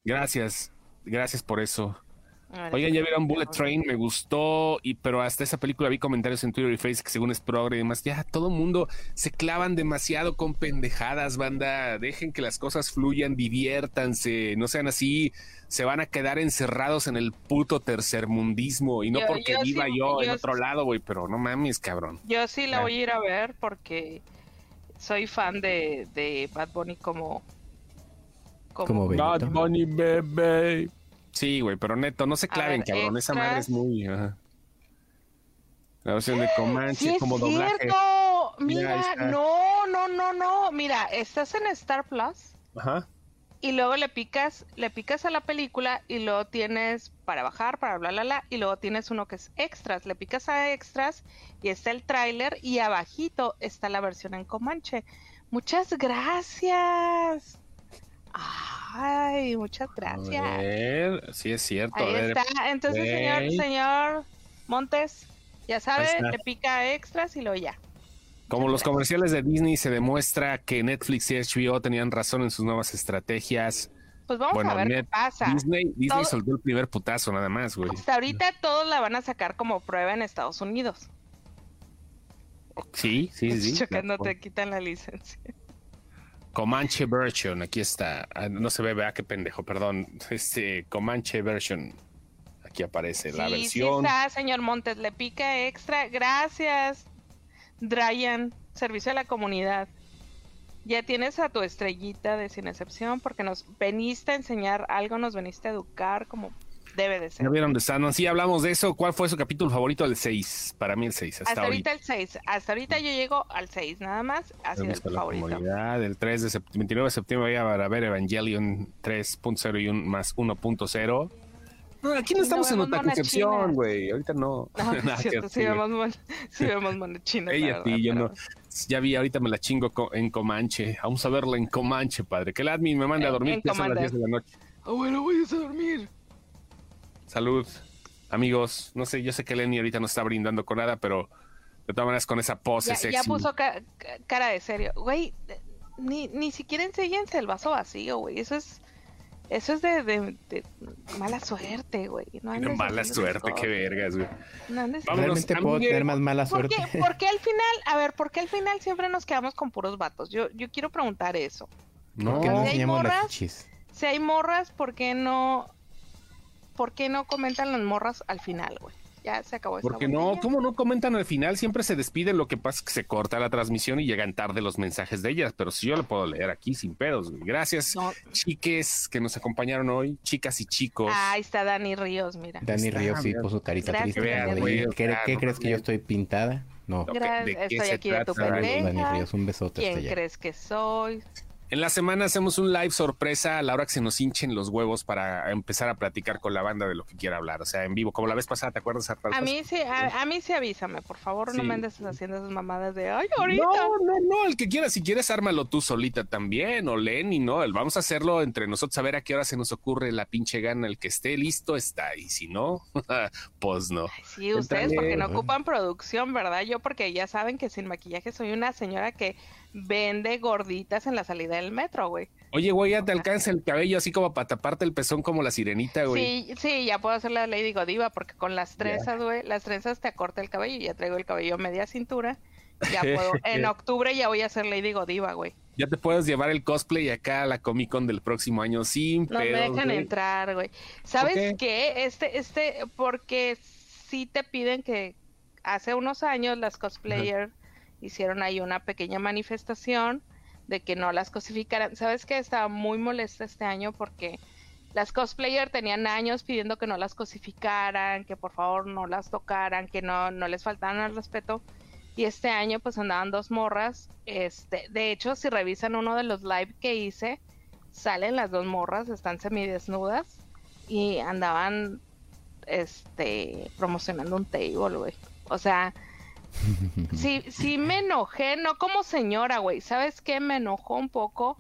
Gracias. Gracias por eso. Ver, Oigan, ya vieron. Bullet Train, me gustó, y pero hasta esa película vi comentarios en Twitter y Facebook que según es progre y demás, ya todo mundo se clavan demasiado con pendejadas, banda, dejen que las cosas fluyan, diviértanse, no sean así, se van a quedar encerrados en el puto tercermundismo, y no Yo- porque yo sí- viva yo, en otro lado, güey, pero no mames, cabrón. Yo sí la Ah. voy a ir a ver porque soy fan de, de Bad Bunny como... Como Benito. Bad Bunny, bebé. Sí, güey, pero neto, no se claven, ver, cabrón, esa madre es muy... ajá. La versión de Comanche Sí, es como doblaje. cierto. Mira, no, no, no, no. Mira, estás en Star Plus Ajá. y luego le picas, le picas a la película y luego tienes para bajar, para bla, bla, bla, y luego tienes uno que es extras. Le picas a extras y está el tráiler y abajito está la versión en Comanche. Muchas gracias. Ay, muchas A gracias. ver, sí es cierto. a Ahí ver, está. Entonces, señor, señor Montes, ya sabe, le pica a extras y luego ya. Como los comerciales de Disney se demuestra que Netflix y HBO tenían razón en sus nuevas estrategias. Pues vamos Bueno, a ver qué pasa. Disney, Disney todo- soltó el primer putazo nada más, güey. Hasta ahorita todos la van a sacar como prueba en Estados Unidos. Sí, sí, sí. sí. Chocando te quitan la licencia. Comanche version, aquí está. Ah, no se ve, vea qué pendejo, perdón. Este Comanche version. Aquí aparece la sí, sí versión. está, señor Montes, le pica extra. Gracias, Dryan, servicio a la comunidad. Ya tienes a tu estrellita de sin excepción porque nos veniste a enseñar algo, nos veniste a educar como debe de ser. ¿Ya vieron de Sandman? Sí, hablamos de eso. ¿Cuál fue su capítulo favorito? El 6. Para mí el 6. Hasta, Hasta ahorita el 6. Hasta ahorita yo llego al 6 nada más. Ha sido el favorito. El 3 de sept- 29 de septiembre voy a ver Evangelion 3.0 y un más 1.0 No, aquí no Y no estamos en otra concepción, güey. Ahorita no. No, sí decir. vemos, mon- sí vemos monochinos. la Ella sí, yo pero- no. Ya vi, ahorita me la chingo co- en Comanche. Vamos a verla en Comanche, padre. Que el admin me mande a dormir, que son las Commander. 10 de la noche. Ah, bueno, voy a dormir. Salud, amigos. No sé, yo sé que Lenny ahorita no está brindando con nada, pero de todas maneras con esa pose Ya, sexy. ya puso ca- ca- cara de serio. Güey, ni, ni siquiera enséñense el vaso vacío, güey. Eso es. Eso es de, de- de mala suerte, güey. No mala suerte, qué vergas, güey. No Realmente puedo tener más mala ¿Por suerte. qué, por qué al final, a ver, por qué al final siempre nos quedamos con puros vatos? Yo, yo quiero preguntar eso. No, ¿Por qué no Si hay las morras? Si hay morras, ¿por qué no, por qué no comentan las morras al final, güey? Ya se acabó esta porque no. ¿cómo no comentan al final? Siempre se despiden, lo que pasa es que se corta la transmisión y llegan tarde los mensajes de ellas, pero si yo lo puedo leer aquí sin pedos. güey. Gracias, No. chiques que nos acompañaron hoy, chicas y chicos. Ah, ahí está Dani Ríos, mira. Dani Está, Ríos sí mira. puso carita Gracias, triste. Dani ¿Qué, claro, qué no crees que yo estoy pintada? No. Gracias, ¿de qué estoy se aquí de tu pendeja. Dani Ríos, un besote ¿Quién crees que soy? En la semana hacemos un live sorpresa a la hora que se nos hinchen los huevos para empezar a platicar con la banda de lo que quiera hablar. O sea, en vivo, como la vez pasada, ¿te acuerdas? A mí sí, a, a mí sí avísame, por favor, no me andes haciendo esas mamadas de, ay, ahorita. No, no, no, el que quiera, si quieres, ármalo tú solita también, o Lenny, ¿no? El- Vamos a hacerlo entre nosotros, a ver a qué hora se nos ocurre la pinche gana. El que esté listo está, y si no, pues no. Sí, ustedes Entrale, porque ¿no? ocupan producción, ¿verdad? Yo porque ya saben que sin maquillaje soy una señora que vende gorditas en la salida del metro, güey. Oye, güey, ya te alcanza el cabello así como para taparte el pezón como la sirenita, güey. Sí, sí, ya puedo hacer la Lady Godiva porque con las trenzas, güey, las trenzas te acorta el cabello y ya traigo el cabello media cintura. Ya puedo, en octubre ya voy a hacer Lady Godiva, güey. Ya te puedes llevar el cosplay acá a la Comic Con del próximo año sin No me pedos, dejan güey. entrar, güey. ¿Sabes qué? qué? Este, este, porque sí te piden que hace unos años las cosplayers hicieron ahí una pequeña manifestación de que no las cosificaran. ¿Sabes qué? Estaba muy molesta este año porque las cosplayers tenían años pidiendo que no las cosificaran, que por favor no las tocaran, que no, no les faltaran al respeto. Y este año pues andaban dos morras. Este, de hecho, si revisan uno de los live que hice, salen las dos morras, están semidesnudas y andaban este promocionando un table, güey. O sea, sí, sí me enojé, no como señora, güey. ¿Sabes qué? Me enojó un poco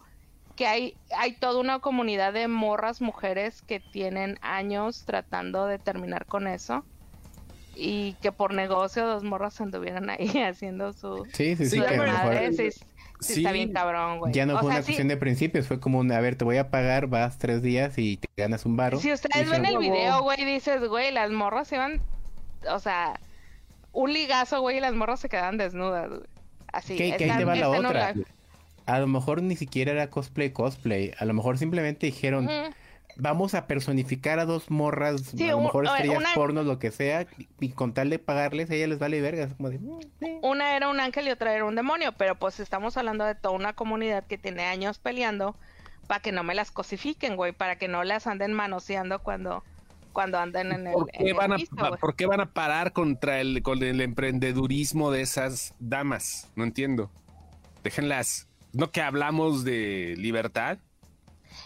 que hay, hay toda una comunidad de morras mujeres que tienen años tratando de terminar con eso y que por negocio dos morras anduvieran ahí haciendo su... Sí, sí, sí. que está bien cabrón, güey. ya no O fue sea, una sí- cuestión de principios, fue como un, a ver, te voy a pagar, vas tres días y te ganas un varo. Si ustedes ven el video, güey, dices, güey, las morras iban, o sea, un ligazo, güey, y las morras se quedaban desnudas, güey. Así, Que, ahí te va la otra. A lo mejor ni siquiera era cosplay, cosplay. A lo mejor simplemente dijeron, vamos a personificar a dos morras, Sí, a lo mejor ver, estrellas una- porno, lo que sea, y con tal de pagarles, a ella les vale verga. Es como de, "Mm, eh". Una era un ángel y otra era un demonio, pero pues estamos hablando de toda una comunidad que tiene años peleando para que no me las cosifiquen, güey, para que no las anden manoseando cuando, cuando anden en el, ¿Por qué, van a, piso. ¿Por qué van a parar contra el, con el emprendedurismo de esas damas? No entiendo. Déjenlas. ¿No que hablamos de libertad?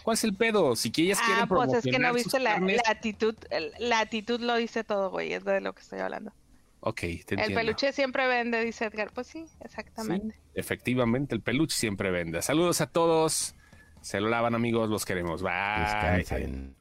¿Cuál es el pedo? Si que ellas quieren Ah, pues es que no promocionar viste sus la, carnes- la actitud, la actitud lo dice todo, güey, es de lo que estoy hablando. Ok, te El peluche siempre vende, dice Edgar, pues sí, exactamente. Sí, efectivamente, el peluche siempre vende. Saludos a todos. Se lo lavan, amigos. Los queremos. Bye. Descansen.